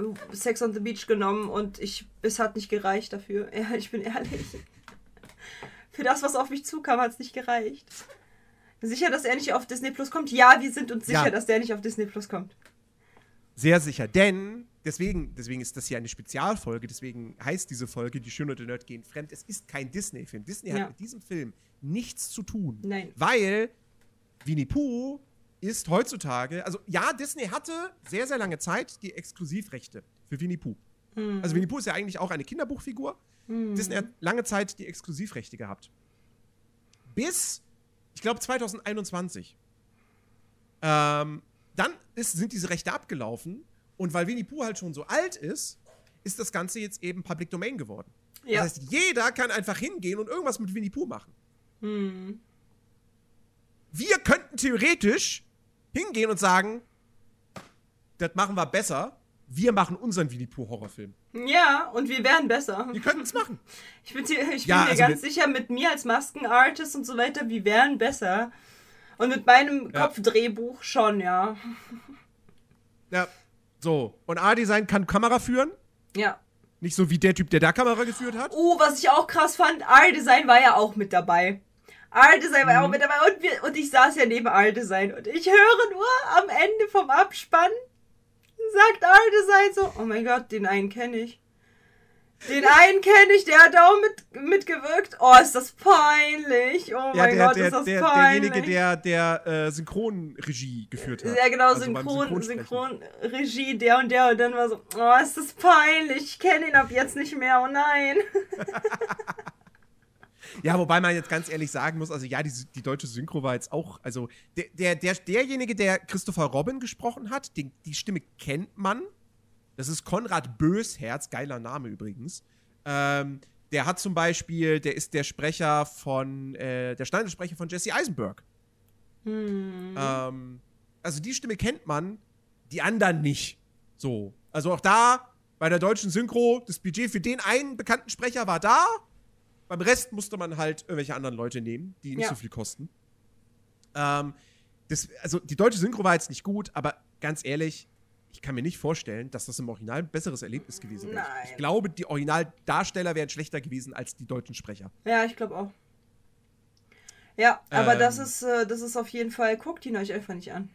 äh, Sex on the Beach genommen und ich, es hat nicht gereicht dafür. Ja, ich bin ehrlich. Für das, was auf mich zukam, hat es nicht gereicht. Sicher, dass er nicht auf Disney Plus kommt? Ja, wir sind uns sicher, Ja. dass der nicht auf Disney Plus kommt. Sehr sicher. Denn, deswegen, deswegen ist das hier eine Spezialfolge, deswegen heißt diese Folge Die Schöne und der Nerd gehen fremd. Es ist kein Disney-Film. Disney Ja. hat mit diesem Film nichts zu tun. Nein. Weil Winnie Pooh ist heutzutage, also ja, Disney hatte sehr, sehr lange Zeit die Exklusivrechte für Winnie Pooh. Also Winnie Pooh ist ja eigentlich auch eine Kinderbuchfigur. Disney hat lange Zeit die Exklusivrechte gehabt. Bis, ich glaube, 2021. Ähm, dann ist, sind diese Rechte abgelaufen und weil Winnie Pooh halt schon so alt ist, ist das Ganze jetzt eben Public Domain geworden. Ja. Das heißt, jeder kann einfach hingehen und irgendwas mit Winnie Pooh machen. Wir könnten theoretisch hingehen und sagen, das machen wir besser. Wir machen unseren Winnie Pooh Horrorfilm. Ja, und wir wären besser. Wir könnten es machen. Ich bin, dir- ich bin Ja, mir also ganz mit- sicher, mit mir als Maskenartist und so weiter, wir wären besser. Und mit meinem Ja. Kopfdrehbuch schon, ja. Ja, so. Und A-Design kann Kamera führen. Ja. Nicht so wie der Typ, der da Kamera geführt hat. Oh, was ich auch krass fand, R-Design war ja auch mit dabei. R-Design war ja auch Mhm. mit dabei und, wir, und ich saß ja neben R-Design und ich höre nur am Ende vom Abspann, sagt R-Design so, oh mein Gott, den einen kenne ich. Den einen kenne ich, der hat auch mit, mitgewirkt. Oh, ist das peinlich. Oh Ja, mein der, Gott, der, ist das der, peinlich. derjenige, der, der äh, Synchronregie geführt hat. Ja, genau, Also Synchron. Synchronregie, der und der. Und dann war so, oh, ist das peinlich. Ich kenne ihn ab jetzt nicht mehr. Oh nein. Ja, wobei man jetzt ganz ehrlich sagen muss, also ja, die, die deutsche Synchro war jetzt auch, also der, der, der, derjenige, der Christopher Robin gesprochen hat, den, die Stimme kennt man. Das ist Konrad Bösherz, geiler Name übrigens. Ähm, der hat zum Beispiel, der ist der Sprecher von, äh, der Schneidesprecher von Jesse Eisenberg. Ähm, also die Stimme kennt man, die anderen nicht. So. Also auch da bei der deutschen Synchro, das Budget für den einen bekannten Sprecher war da. Beim Rest musste man halt irgendwelche anderen Leute nehmen, die nicht Ja. so viel kosten. Ähm, das, also die deutsche Synchro war jetzt nicht gut, aber ganz ehrlich, ich kann mir nicht vorstellen, dass das im Original ein besseres Erlebnis gewesen wäre. Nein. Ich glaube, die Originaldarsteller wären schlechter gewesen als die deutschen Sprecher. Ja, ich glaube auch. Ja, aber Ähm. das ist, äh, das ist auf jeden Fall, guckt ihn euch einfach nicht an.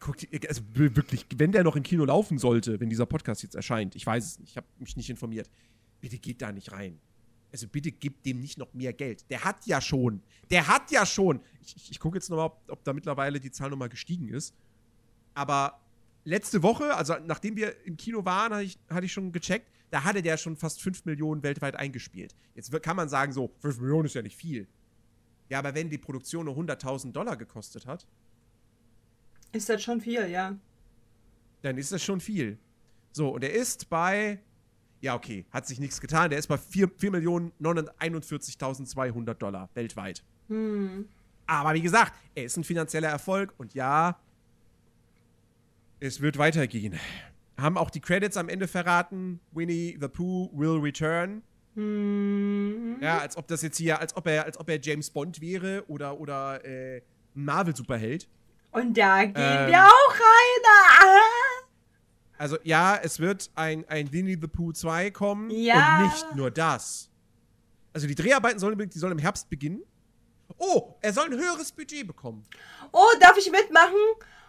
Guckt, ihr- also wirklich, wenn der noch im Kino laufen sollte, wenn dieser Podcast jetzt erscheint, ich weiß es nicht, ich habe mich nicht informiert, bitte geht da nicht rein. Also bitte gebt dem nicht noch mehr Geld. Der hat ja schon, der hat ja schon. Ich, ich, ich gucke jetzt nochmal, ob, ob da mittlerweile die Zahl nochmal gestiegen ist. Aber letzte Woche, also nachdem wir im Kino waren, hatte ich, hatte ich schon gecheckt, da hatte der schon fast 5 Millionen weltweit eingespielt. Jetzt kann man sagen, so, 5 Millionen ist ja nicht viel. Ja, aber wenn die Produktion nur 100.000 Dollar gekostet hat, Ist das schon viel, ja. dann ist das schon viel. So, und er ist bei, ja, okay, hat sich nichts getan, der ist bei 4, 4.941.200 Dollar weltweit. Hm. Aber wie gesagt, er ist ein finanzieller Erfolg und ja, es wird weitergehen. Haben auch die Credits am Ende verraten, Winnie the Pooh will return. Hm. Ja, als ob das jetzt hier, als ob er, als ob er James Bond wäre oder, oder äh, Marvel-Superheld. Und da gehen Ähm. wir auch rein. Also ja, es wird ein, ein Winnie the Pooh 2 kommen. Ja. Und nicht nur das. Also die Dreharbeiten sollen, die sollen im Herbst beginnen. Oh, er soll ein höheres Budget bekommen. Oh, darf ich mitmachen?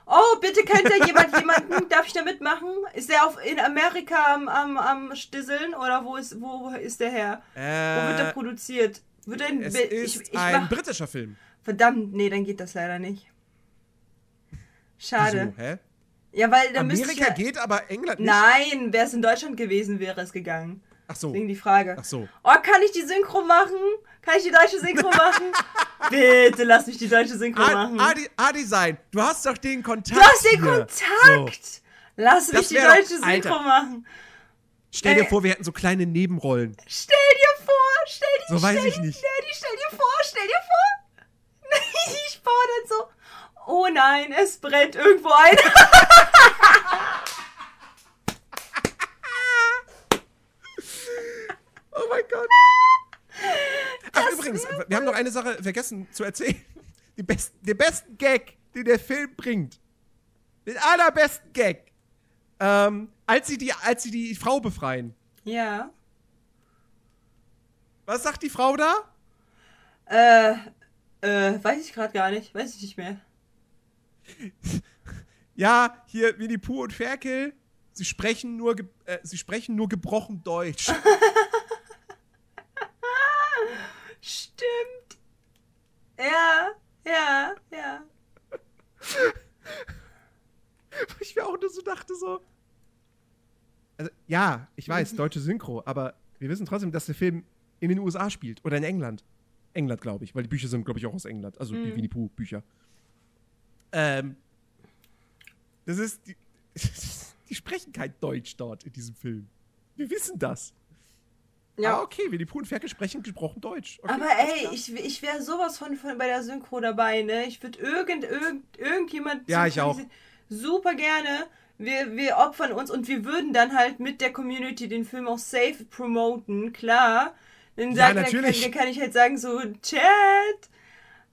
Oh, bitte kennt da jemand jemanden? Darf ich da mitmachen? Ist der auf, in Amerika am, am, am Stisseln oder wo ist, wo ist der her? Wo wird er Äh, produziert? Wird er in es Bi- ist ich, ich ein mach, britischer Film. Verdammt, nee, dann geht das leider nicht. Schade. Wieso, hä? Ja, weil dann müsste ich Amerika ja, geht, aber England nicht. Nein, wäre es in Deutschland gewesen, wäre es gegangen. Ach so. Deswegen die Frage. Ach so. Oh, kann ich die Synchro machen? Kann ich die deutsche Synchro machen? Bitte lass mich die deutsche Synchro machen. A-Design, du hast doch den Kontakt. du hast den hier. Kontakt! So. Lass mich die wär doch- deutsche Synchro Alter. machen. Stell dir Ey. vor, wir hätten so kleine Nebenrollen. Stell dir vor, stell dir So weiß stell ich dir, nicht. Nerdy, stell dir vor, stell dir vor. Ich baue dann so. Oh nein, es brennt irgendwo ein. Oh mein Gott. Ach, übrigens, wir haben noch eine Sache vergessen zu erzählen. Die best, den besten Gag, den der Film bringt. Den allerbesten Gag. Ähm, als, sie die, als sie die Frau befreien. Ja. Was sagt die Frau da? Äh, äh, weiß ich gerade gar nicht. Weiß ich nicht mehr. Ja, hier Winnie Pooh und Ferkel. Sie sprechen nur, äh, sie sprechen nur gebrochen Deutsch. Stimmt. Ja, ja, ja. Ich mir auch nur so dachte, so. Also, ja, ich weiß, deutsche Synchro, aber wir wissen trotzdem, dass der Film in den USA spielt oder in England. England, glaube ich, weil die Bücher sind, glaube ich, auch aus England. Also die Winnie Pooh-Bücher. Ähm. Das ist. Die, die sprechen kein Deutsch dort in diesem Film. Wir wissen das. Ja. Ah, okay, Winnie Pooh und Ferkel sprechen gesprochen Deutsch. Okay, Aber ey, klar. ich, ich wäre sowas von, von bei der Synchro dabei, ne? Ich würde irgend, irgend, irgendjemand. Ja, ich auch. Super gerne. Wir, wir opfern uns und wir würden dann halt mit der Community den Film auch safe promoten, klar. Dann, Ja, sagt, dann, natürlich. kann, dann kann ich halt sagen, so, Chat,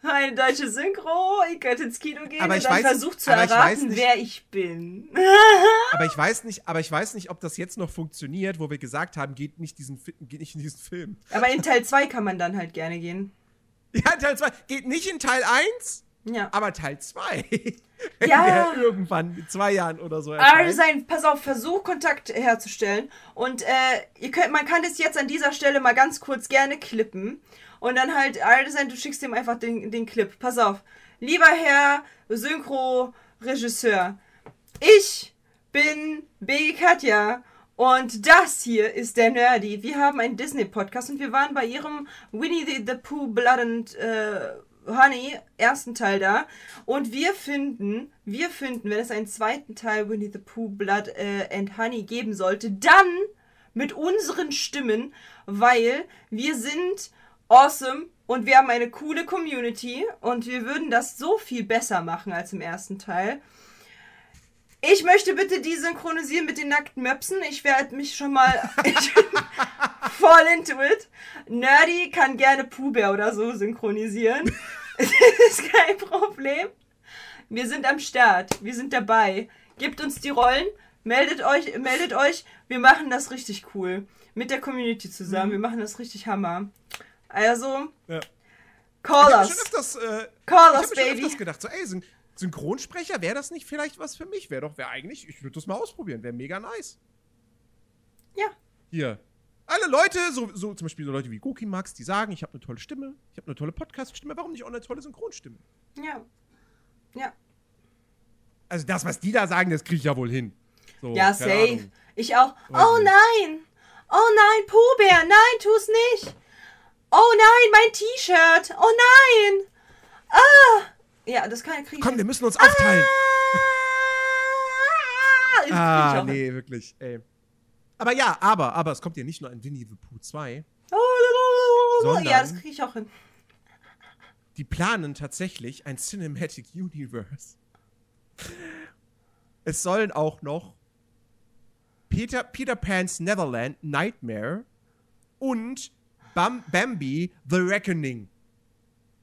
eine deutsche Synchro, ihr könnt ins Kino gehen Aber und ich dann weiß- versucht zu aber ich erraten, nicht- wer ich bin. Aber ich weiß nicht, aber ich weiß nicht, ob das jetzt noch funktioniert, wo wir gesagt haben, geht nicht, diesen, geht nicht in diesen Film. Aber in Teil 2 kann man dann halt gerne gehen. Ja, Teil 2. Geht nicht in Teil 1, Ja. aber Teil 2. Ja. Irgendwann in zwei Jahren oder so erscheint. sein, pass auf, Versuch, Kontakt herzustellen. Und äh, ihr könnt, man kann das jetzt an dieser Stelle mal ganz kurz gerne klippen. Und dann halt, Ardesign, du schickst ihm einfach den, den Clip. Pass auf. Lieber Herr Synchro-Regisseur, ich bin BG Katja und das hier ist der Nerdy. Wir haben einen Disney-Podcast und wir waren bei ihrem Winnie the, the Pooh Blood and äh, Honey ersten Teil da und wir finden, wir finden, wenn es einen zweiten Teil Winnie the Pooh Blood äh, and Honey geben sollte, dann mit unseren Stimmen, weil wir sind awesome und wir haben eine coole Community und wir würden das so viel besser machen als im ersten Teil. Ich möchte bitte die synchronisieren mit den nackten Möpsen. Ich werde mich schon mal voll into it. Nerdy kann gerne Pooh Bear oder so synchronisieren. das ist kein Problem. Wir sind am Start. Wir sind dabei. Gebt uns die Rollen. Meldet euch, meldet euch. Wir machen das richtig cool. Mit der Community zusammen. Wir machen das richtig Hammer. Also, Ja. call Ich us. öfters, äh, Call ich us, baby. öfters gedacht, so, ey, Syn Synchronsprecher, wäre das nicht vielleicht was für mich? Wäre doch, wäre eigentlich, ich würde das mal ausprobieren, wäre mega nice. Ja. Hier. Alle Leute, so, so zum Beispiel so Leute wie Goki Max, die sagen, ich habe eine tolle Stimme, ich habe eine tolle Podcast-Stimme, warum nicht auch eine tolle Synchronstimme? Ja. Ja. Also das, was die da sagen, das kriege ich ja wohl hin. So, Ja, safe. Ahnung. Ich auch. Weiß Oh nicht. nein! Oh nein, Puhbär! Nein, tu's nicht! Oh nein, mein T-Shirt! Oh nein! Ah! Ja, das kann ich. Komm, wir müssen uns aufteilen. Ah, Ah, nee, wirklich, ey. Aber ja, aber, aber es kommt ja nicht nur ein Winnie the Pooh 2. Sondern- ja, das krieg ich auch hin. Die planen tatsächlich ein Cinematic Universe. Es sollen auch noch Peter, Peter Pan's Neverland Nightmare und Bam, Bambi The Reckoning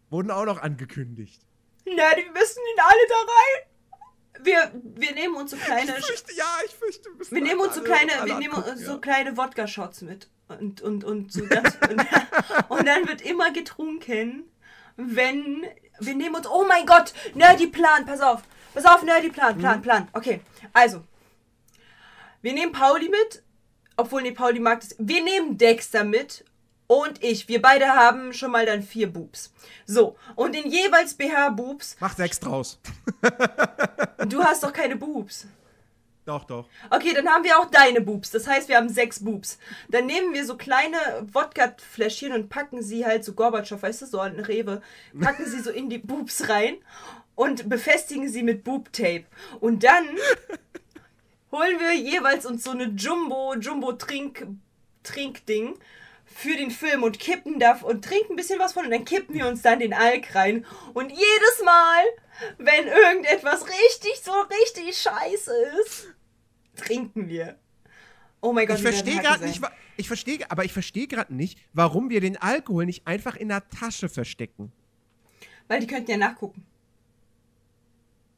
wurden auch noch angekündigt. Na, die müssen ihn alle da rein. Wir, wir nehmen uns so kleine. Ich fürchte, ja, ich fürchte, müssen Wir nehmen uns so kleine, wir nehmen angucken, so ja. kleine Wodka-Shots mit. Und, und, und so ganz, und, und dann wird immer getrunken, wenn, wir nehmen uns, oh mein Gott, Nerdy Plan, pass auf, pass auf, Nerdy Plan, Mhm. Plan, Plan, okay, also, wir nehmen Pauli mit, obwohl, nee, Pauli mag das, wir nehmen Dexter mit und ich, wir beide haben schon mal dann vier Boobs. So, und in jeweils BH-Boobs, Mach sechs draus. du hast doch keine Boobs. Doch, doch. Okay, dann haben wir auch deine Boobs. Das heißt, wir haben sechs Boobs. Dann nehmen wir so kleine Wodka-Fläschchen und packen sie halt so Gorbatschow, weißt du, so an Rewe, packen sie so in die Boobs rein und befestigen sie mit Boob-Tape. Und dann holen wir jeweils uns so eine Jumbo, Jumbo-Trink, Trinkding für den Film und kippen da und trinken ein bisschen was von und dann kippen wir uns dann den Alk rein. Und jedes Mal, wenn irgendetwas richtig, so richtig scheiße ist, trinken wir. Oh mein Gott, Ich verstehe gerade nicht, ich verstehe, aber ich verstehe gerade nicht, warum wir den Alkohol nicht einfach in der Tasche verstecken. Weil die könnten ja nachgucken.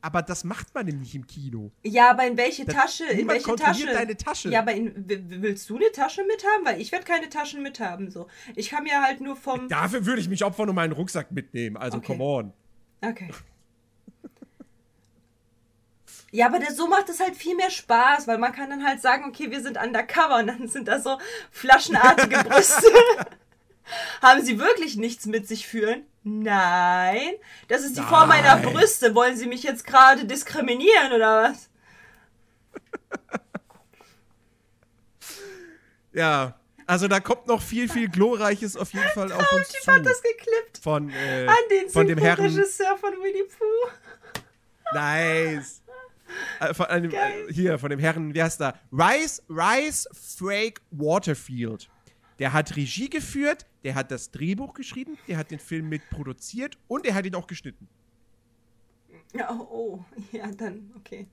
Aber das macht man nämlich im Kino. Ja, aber in welche Das- Tasche? In welche Tasche? deine Tasche. Ja, aber in, willst du eine Tasche mithaben? Weil ich werde keine Taschen mithaben. So. Ich kann mir halt nur vom. Dafür würde ich mich opfern und meinen Rucksack mitnehmen. Also, Okay. come on. Okay. Ja, aber das, so macht es halt viel mehr Spaß, weil man kann dann halt sagen, okay, wir sind undercover und dann sind da so flaschenartige Brüste. Haben sie wirklich nichts mit sich führen? Nein. Das ist die Form meiner Nein. Brüste. Wollen sie mich jetzt gerade diskriminieren oder was? Ja. Also, da kommt noch viel, viel Glorreiches auf jeden Fall auf uns zu. hat das geklippt. Von, äh, An den von dem Herren. Synchronregisseur von Winnie Pooh. Nice. Äh, von einem, äh, hier, von dem Herren, wie heißt der? Rice, Rice Frake Waterfield. Der hat Regie geführt, der hat das Drehbuch geschrieben, der hat den Film mitproduziert und er hat ihn auch geschnitten. Ja, oh, oh, ja, dann, okay.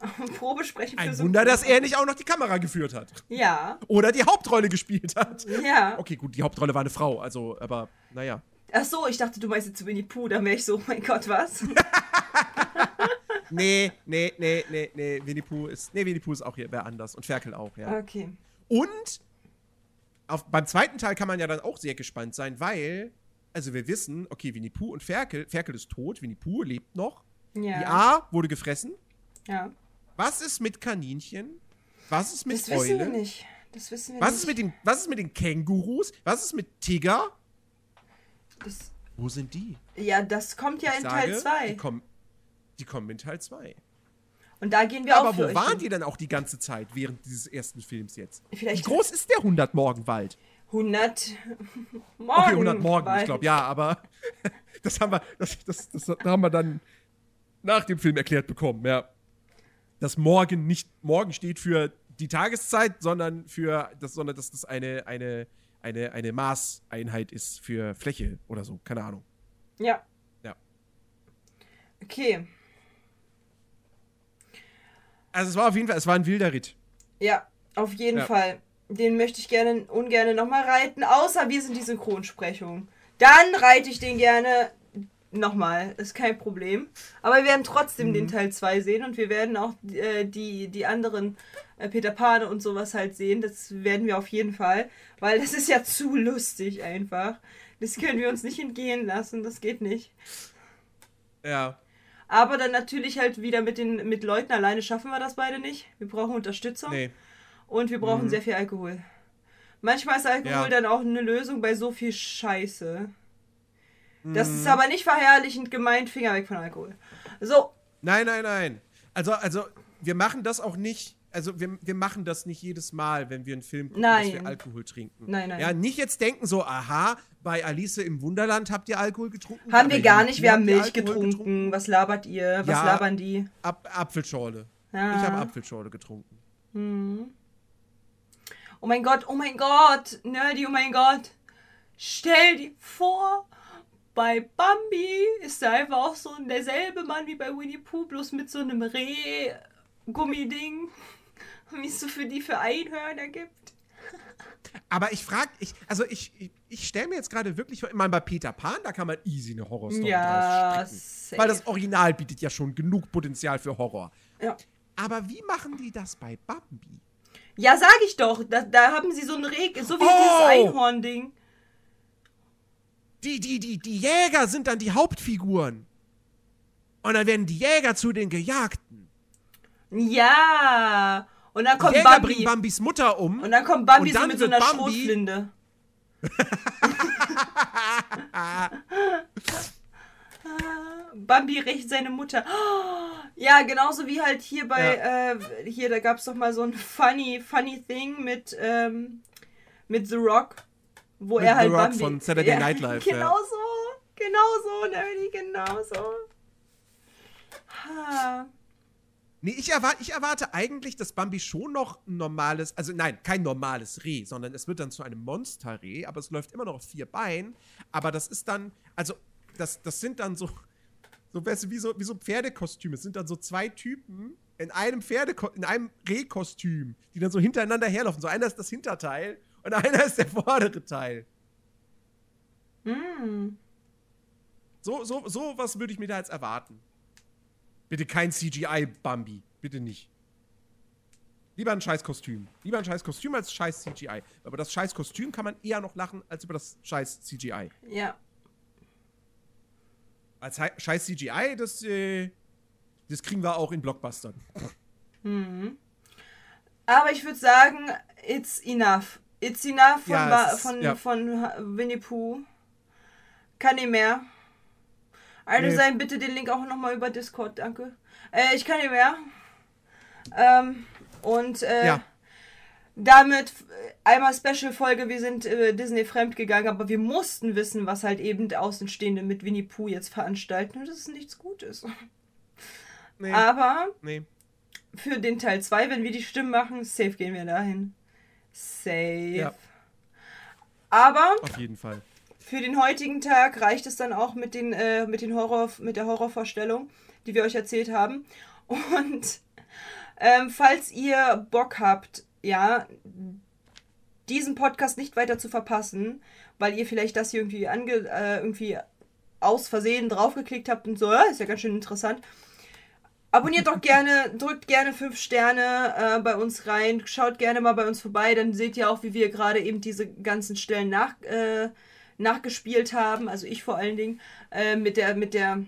Probesprechen für Ein so Wunder, dass er nicht auch noch die Kamera geführt hat. Ja, Oder die Hauptrolle gespielt hat. ja. Okay, gut, die Hauptrolle war eine Frau, also, aber, naja. Ach so, ich dachte, du meinst jetzt Winnie Pooh, dann wäre ich so, oh mein Gott, was? Nee, nee, nee, nee, nee, Winnie Pooh ist, nee, Winnie Pooh ist auch hier, wer anders. Und Ferkel auch, ja. Okay. Und auf, beim zweiten Teil kann man ja dann auch sehr gespannt sein, weil, also wir wissen, okay, Winnie Pooh und Ferkel, Ferkel ist tot, Winnie Pooh lebt noch. Die Ja. A wurde gefressen. Ja. Was ist mit Kaninchen? Was ist mit Das wissen wir Eule? nicht. Das wissen wir Was nicht. ist, mit den, was ist mit den Kängurus? Was ist mit Tiger? Das, Wo sind die? ja, das kommt ja Ich in sage, Teil Die 2. kommen, die kommen in Teil 2. Und da gehen wir auch Aber wo waren die dann auch die ganze Zeit während dieses ersten Films jetzt? Vielleicht- Wie groß ist der 100 Morgenwald? 100 Morgen. Okay, 100 Morgen, ich glaube, ja, aber das haben wir, das, das, das haben wir dann nach dem Film erklärt bekommen, ja. Dass morgen nicht, morgen steht für die Tageszeit, sondern für, das, sondern dass das eine, eine, eine, eine Maßeinheit ist für Fläche oder so, keine Ahnung. Ja. Ja. Okay. Also es war auf jeden Fall, es war ein wilder Ritt. Ja, auf jeden Ja. Fall. Den möchte ich gerne ungerne nochmal reiten, außer wir sind die Synchronsprechung. Dann reite ich den gerne nochmal, ist kein Problem. Aber wir werden trotzdem Mhm. den Teil 2 sehen und wir werden auch äh, die, die anderen äh, Peter Pan und sowas halt sehen. Das werden wir auf jeden Fall, weil das ist ja zu lustig einfach. Das können wir uns nicht entgehen lassen, das geht nicht. Ja. Aber dann natürlich halt wieder mit den mit Leuten alleine schaffen wir das beide nicht. Wir brauchen Unterstützung Nee. und wir brauchen sehr viel Alkohol. Manchmal ist Alkohol Ja. dann auch eine Lösung bei so viel Scheiße. Das Mhm. ist aber nicht verherrlichend gemeint, Finger weg von Alkohol. So, Nein, nein, nein. Also, also, wir machen das auch nicht. Also, wir, wir machen das nicht jedes Mal, wenn wir einen Film gucken, Nein. dass wir Alkohol trinken. Nein, nein. Ja, nicht jetzt denken so, aha, bei Alice im Wunderland habt ihr Alkohol getrunken. haben wir gar nicht, wir haben Milch Alkohol getrunken. Was labert ihr? Was Ja. labern die? Ap Apfelschorle. Ja. Ich habe Apfelschorle getrunken. Oh mein Gott, oh mein Gott, Nerdy, oh mein Gott. Stell dir vor, bei Bambi ist da einfach auch so derselbe Mann wie bei Winnie Pooh, bloß mit so einem Reh-Gummiding, wie es so für die für Einhörner gibt. Aber ich frage, ich, also ich, ich, ich stelle mir jetzt gerade wirklich, ich meine, bei Peter Pan, da kann man easy eine Horrorstory Ja, draus stricken. Weil das Original bietet ja schon genug Potenzial für Horror. Ja. Aber wie machen die das bei Bambi? Ja, sag ich doch. Da, da haben sie so ein Reh, so wie Oh! dieses Einhorn-Ding. Die, die, die, die Jäger sind dann die Hauptfiguren. Und dann werden die Jäger zu den Gejagten. Ja. Und dann kommt Jäger Bambi. bringen Bambis Mutter um. Und dann kommt Bambi Und so dann mit so einer Bambi- Schrotflinte. Bambi rächt seine Mutter. Ja, genauso wie halt hier bei, äh, hier, da gab es doch mal so ein funny, funny Thing mit, ähm, mit The Rock, wo Mit er halt The Rock Bambi. von Saturday Night Live, ja. Genau so, genau so, Nerdy, genau so. Ha. Nee, ich, erwar ich erwarte eigentlich, dass Bambi schon noch ein normales, also nein, kein normales Reh, sondern es wird dann zu einem Monsterreh, aber es läuft immer noch auf vier Beinen. Aber das ist dann, also, das, das sind dann so, so, weißt du, wie so, wie so Pferdekostüme. Es sind dann so zwei Typen in einem Pferde, in einem Rehkostüm, die dann so hintereinander herlaufen. So einer ist das Hinterteil und einer ist der vordere Teil. Mm. So, so, so was würde ich mir da jetzt erwarten. Bitte kein CGI-Bambi. Bitte nicht. Lieber ein scheiß Kostüm. Lieber ein scheiß Kostüm als scheiß CGI. Aber das scheiß Kostüm kann man eher noch lachen als über das scheiß CGI. Ja. Als hei- scheiß CGI, das, äh, das kriegen wir auch in Blockbustern. Aber ich würde sagen, it's enough. It's enough von, Ja, ist- von, ja. von Winnie Pooh. Kann nicht mehr. Also Nee. sein bitte den Link auch nochmal über Discord, danke. Äh, ich kann nicht mehr. Ähm, und äh, Ja. damit einmal Special-Folge, wir sind äh, Disney fremd gegangen, aber wir mussten wissen, was halt eben Außenstehende mit Winnie Pooh jetzt veranstalten. Und das ist nichts Gutes. Nee, Aber nee. für den Teil 2, wenn wir die Stimmen machen, safe gehen wir dahin. Safe. Ja. Aber Auf jeden Fall. Für den heutigen Tag reicht es dann auch mit, den, äh, mit, den Horror, mit der Horrorvorstellung, die wir euch erzählt haben. Und ähm, falls ihr Bock habt, ja, diesen Podcast nicht weiter zu verpassen, weil ihr vielleicht das hier irgendwie, ange, äh, irgendwie aus Versehen draufgeklickt habt und so, ja, ist ja ganz schön interessant. Abonniert doch gerne, drückt gerne 5 Sterne äh, bei uns rein, schaut gerne mal bei uns vorbei, dann seht ihr auch, wie wir gerade eben diese ganzen Stellen nach, äh, nachgespielt haben, also ich vor allen Dingen, äh, mit, der, mit der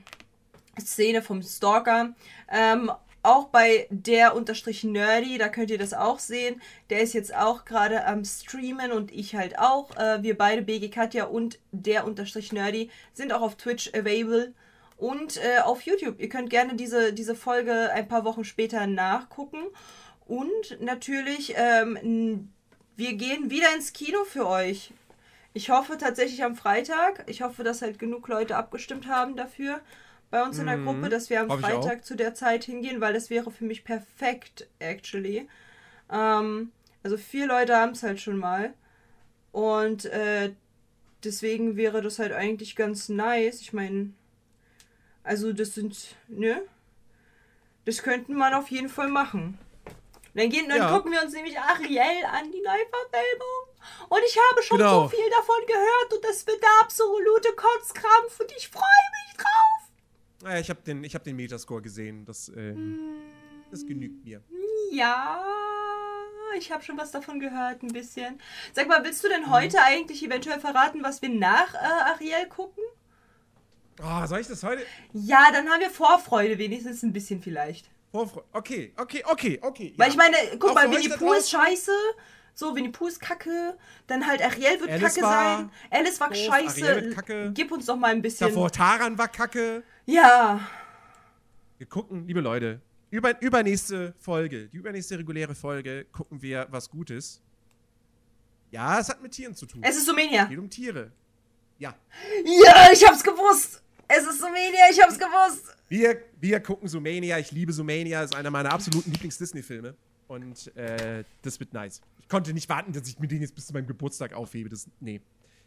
Szene vom Stalker. Ähm, auch bei der unterstrich nerdy, da könnt ihr das auch sehen. Der ist jetzt auch gerade am Streamen und ich halt auch. Äh, wir beide, BG Katja und der unterstrich nerdy, sind auch auf Twitch available und äh, auf YouTube. Ihr könnt gerne diese, diese Folge ein paar Wochen später nachgucken. Und natürlich, ähm, wir gehen wieder ins Kino für euch. Ich hoffe tatsächlich am Freitag. Ich hoffe, dass halt genug Leute abgestimmt haben dafür bei uns in der Gruppe, dass wir am auch. Freitag zu der Zeit hingehen, weil das wäre für mich perfekt, actually. Ähm, also vier Leute haben es halt schon mal. Und äh, deswegen wäre das halt eigentlich ganz nice. Ich meine, also das sind, ne? Das könnten man auf jeden Fall machen. Dann, gehen, dann Ja. gucken wir uns nämlich Ariel an, die Neuverfilmung. Und ich habe schon Genau. so viel davon gehört und das wird der absolute Kotzkrampf und ich freue mich drauf. Äh, ich habe den, ich hab den Metascore gesehen. Das, ähm, das genügt mir. Ja, ich habe schon was davon gehört, ein bisschen. Sag mal, willst du denn heute eigentlich eventuell verraten, was wir nach äh, Ariel gucken? Oh, soll ich das heute? Ja, dann haben wir Vorfreude, wenigstens ein bisschen vielleicht. Vorfreude. Okay, okay, okay, okay. Weil ja. ich meine, guck Auch mal, Winnie Pooh ist scheiße. So, Winnie Pooh ist kacke. Dann halt Ariel wird Alice kacke war sein. Alice war doof, scheiße. Ariel wird kacke. Gib uns doch mal ein bisschen. Davor Taran war kacke. Ja. Wir gucken, liebe Leute, über, übernächste Folge, die übernächste reguläre Folge, gucken wir was Gutes. Ja, es hat mit Tieren zu tun. Es ist Sumenia. Es geht um Tiere. Ja. Ja, ich hab's gewusst. Es ist Sumenia, ich hab's gewusst. Wir, wir gucken Sumania. Ich liebe Sumania. Ist einer meiner absoluten Lieblings-Disney-Filme. Und äh, das wird nice. Ich konnte nicht warten, dass ich mir den jetzt bis zu meinem Geburtstag aufhebe. Das, nee.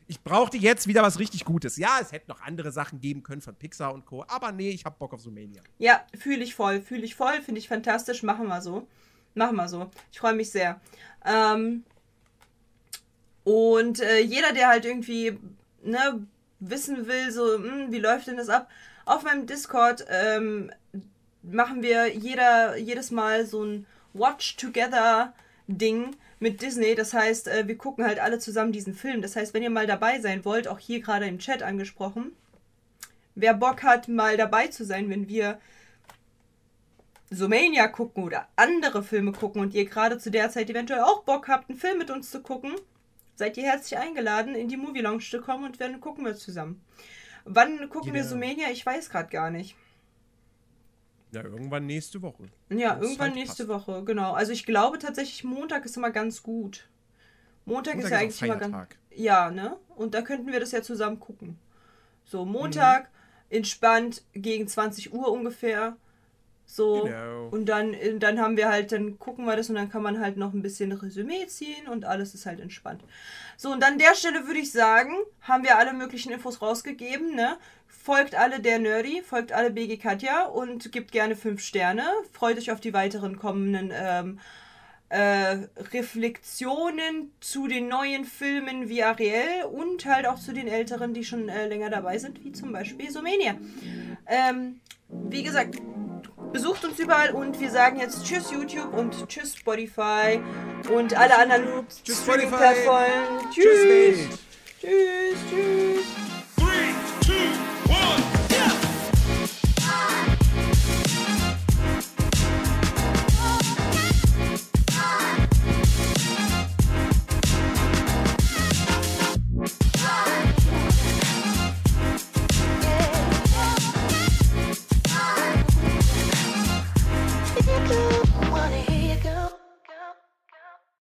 Ich brauchte jetzt wieder was richtig Gutes. Ja, es hätte noch andere Sachen geben können von Pixar und Co. Aber nee, ich hab Bock auf Sumania. Ja, fühle ich voll, fühle ich voll, finde ich fantastisch. Machen wir so. Machen wir so. Ich freue mich sehr. Ähm, und äh, jeder, der halt irgendwie ne, wissen will, so, hm, wie läuft denn das ab? Auf meinem Discord ähm, machen wir jeder, jedes Mal so ein Watch-Together-Ding mit Disney. Das heißt, äh, wir gucken halt alle zusammen diesen Film. Das heißt, wenn ihr mal dabei sein wollt, auch hier gerade im Chat angesprochen, wer Bock hat, mal dabei zu sein, wenn wir Sumania gucken oder andere Filme gucken und ihr gerade zu der Zeit eventuell auch Bock habt, einen Film mit uns zu gucken, seid ihr herzlich eingeladen, in die Movie Lounge zu kommen und dann gucken wir zusammen. Wann gucken wir Jeder- Sumania? Ich weiß gerade gar nicht. Ja, irgendwann nächste Woche. Ja, irgendwann halt nächste passt. Woche, genau. Also ich glaube tatsächlich, Montag ist immer ganz gut. Montag, ist Montag ja ist auch eigentlich immer ganz. Ja, ne? Und da könnten wir das ja zusammen gucken. So, Montag, entspannt, gegen 20 Uhr ungefähr. So. Genau. Und dann, äh, dann haben wir halt, dann gucken wir das und dann kann man halt noch ein bisschen Resümee ziehen und alles ist halt entspannt. So, und an der Stelle würde ich sagen, haben wir alle möglichen Infos rausgegeben, ne? Folgt alle der Nerdy, folgt alle BG Katja und gebt gerne 5 Sterne. Freut euch auf die weiteren kommenden ähm, äh, Reflexionen zu den neuen Filmen wie Ariel und halt auch zu den älteren, die schon äh, länger dabei sind, wie zum Beispiel Sumenia. Ähm, wie gesagt, besucht uns überall und wir sagen jetzt Tschüss YouTube und Tschüss Spotify und alle anderen Tschüss, Streaming Spotify. Plattformen. Tschüss, Welt. Tschüss, tschüss.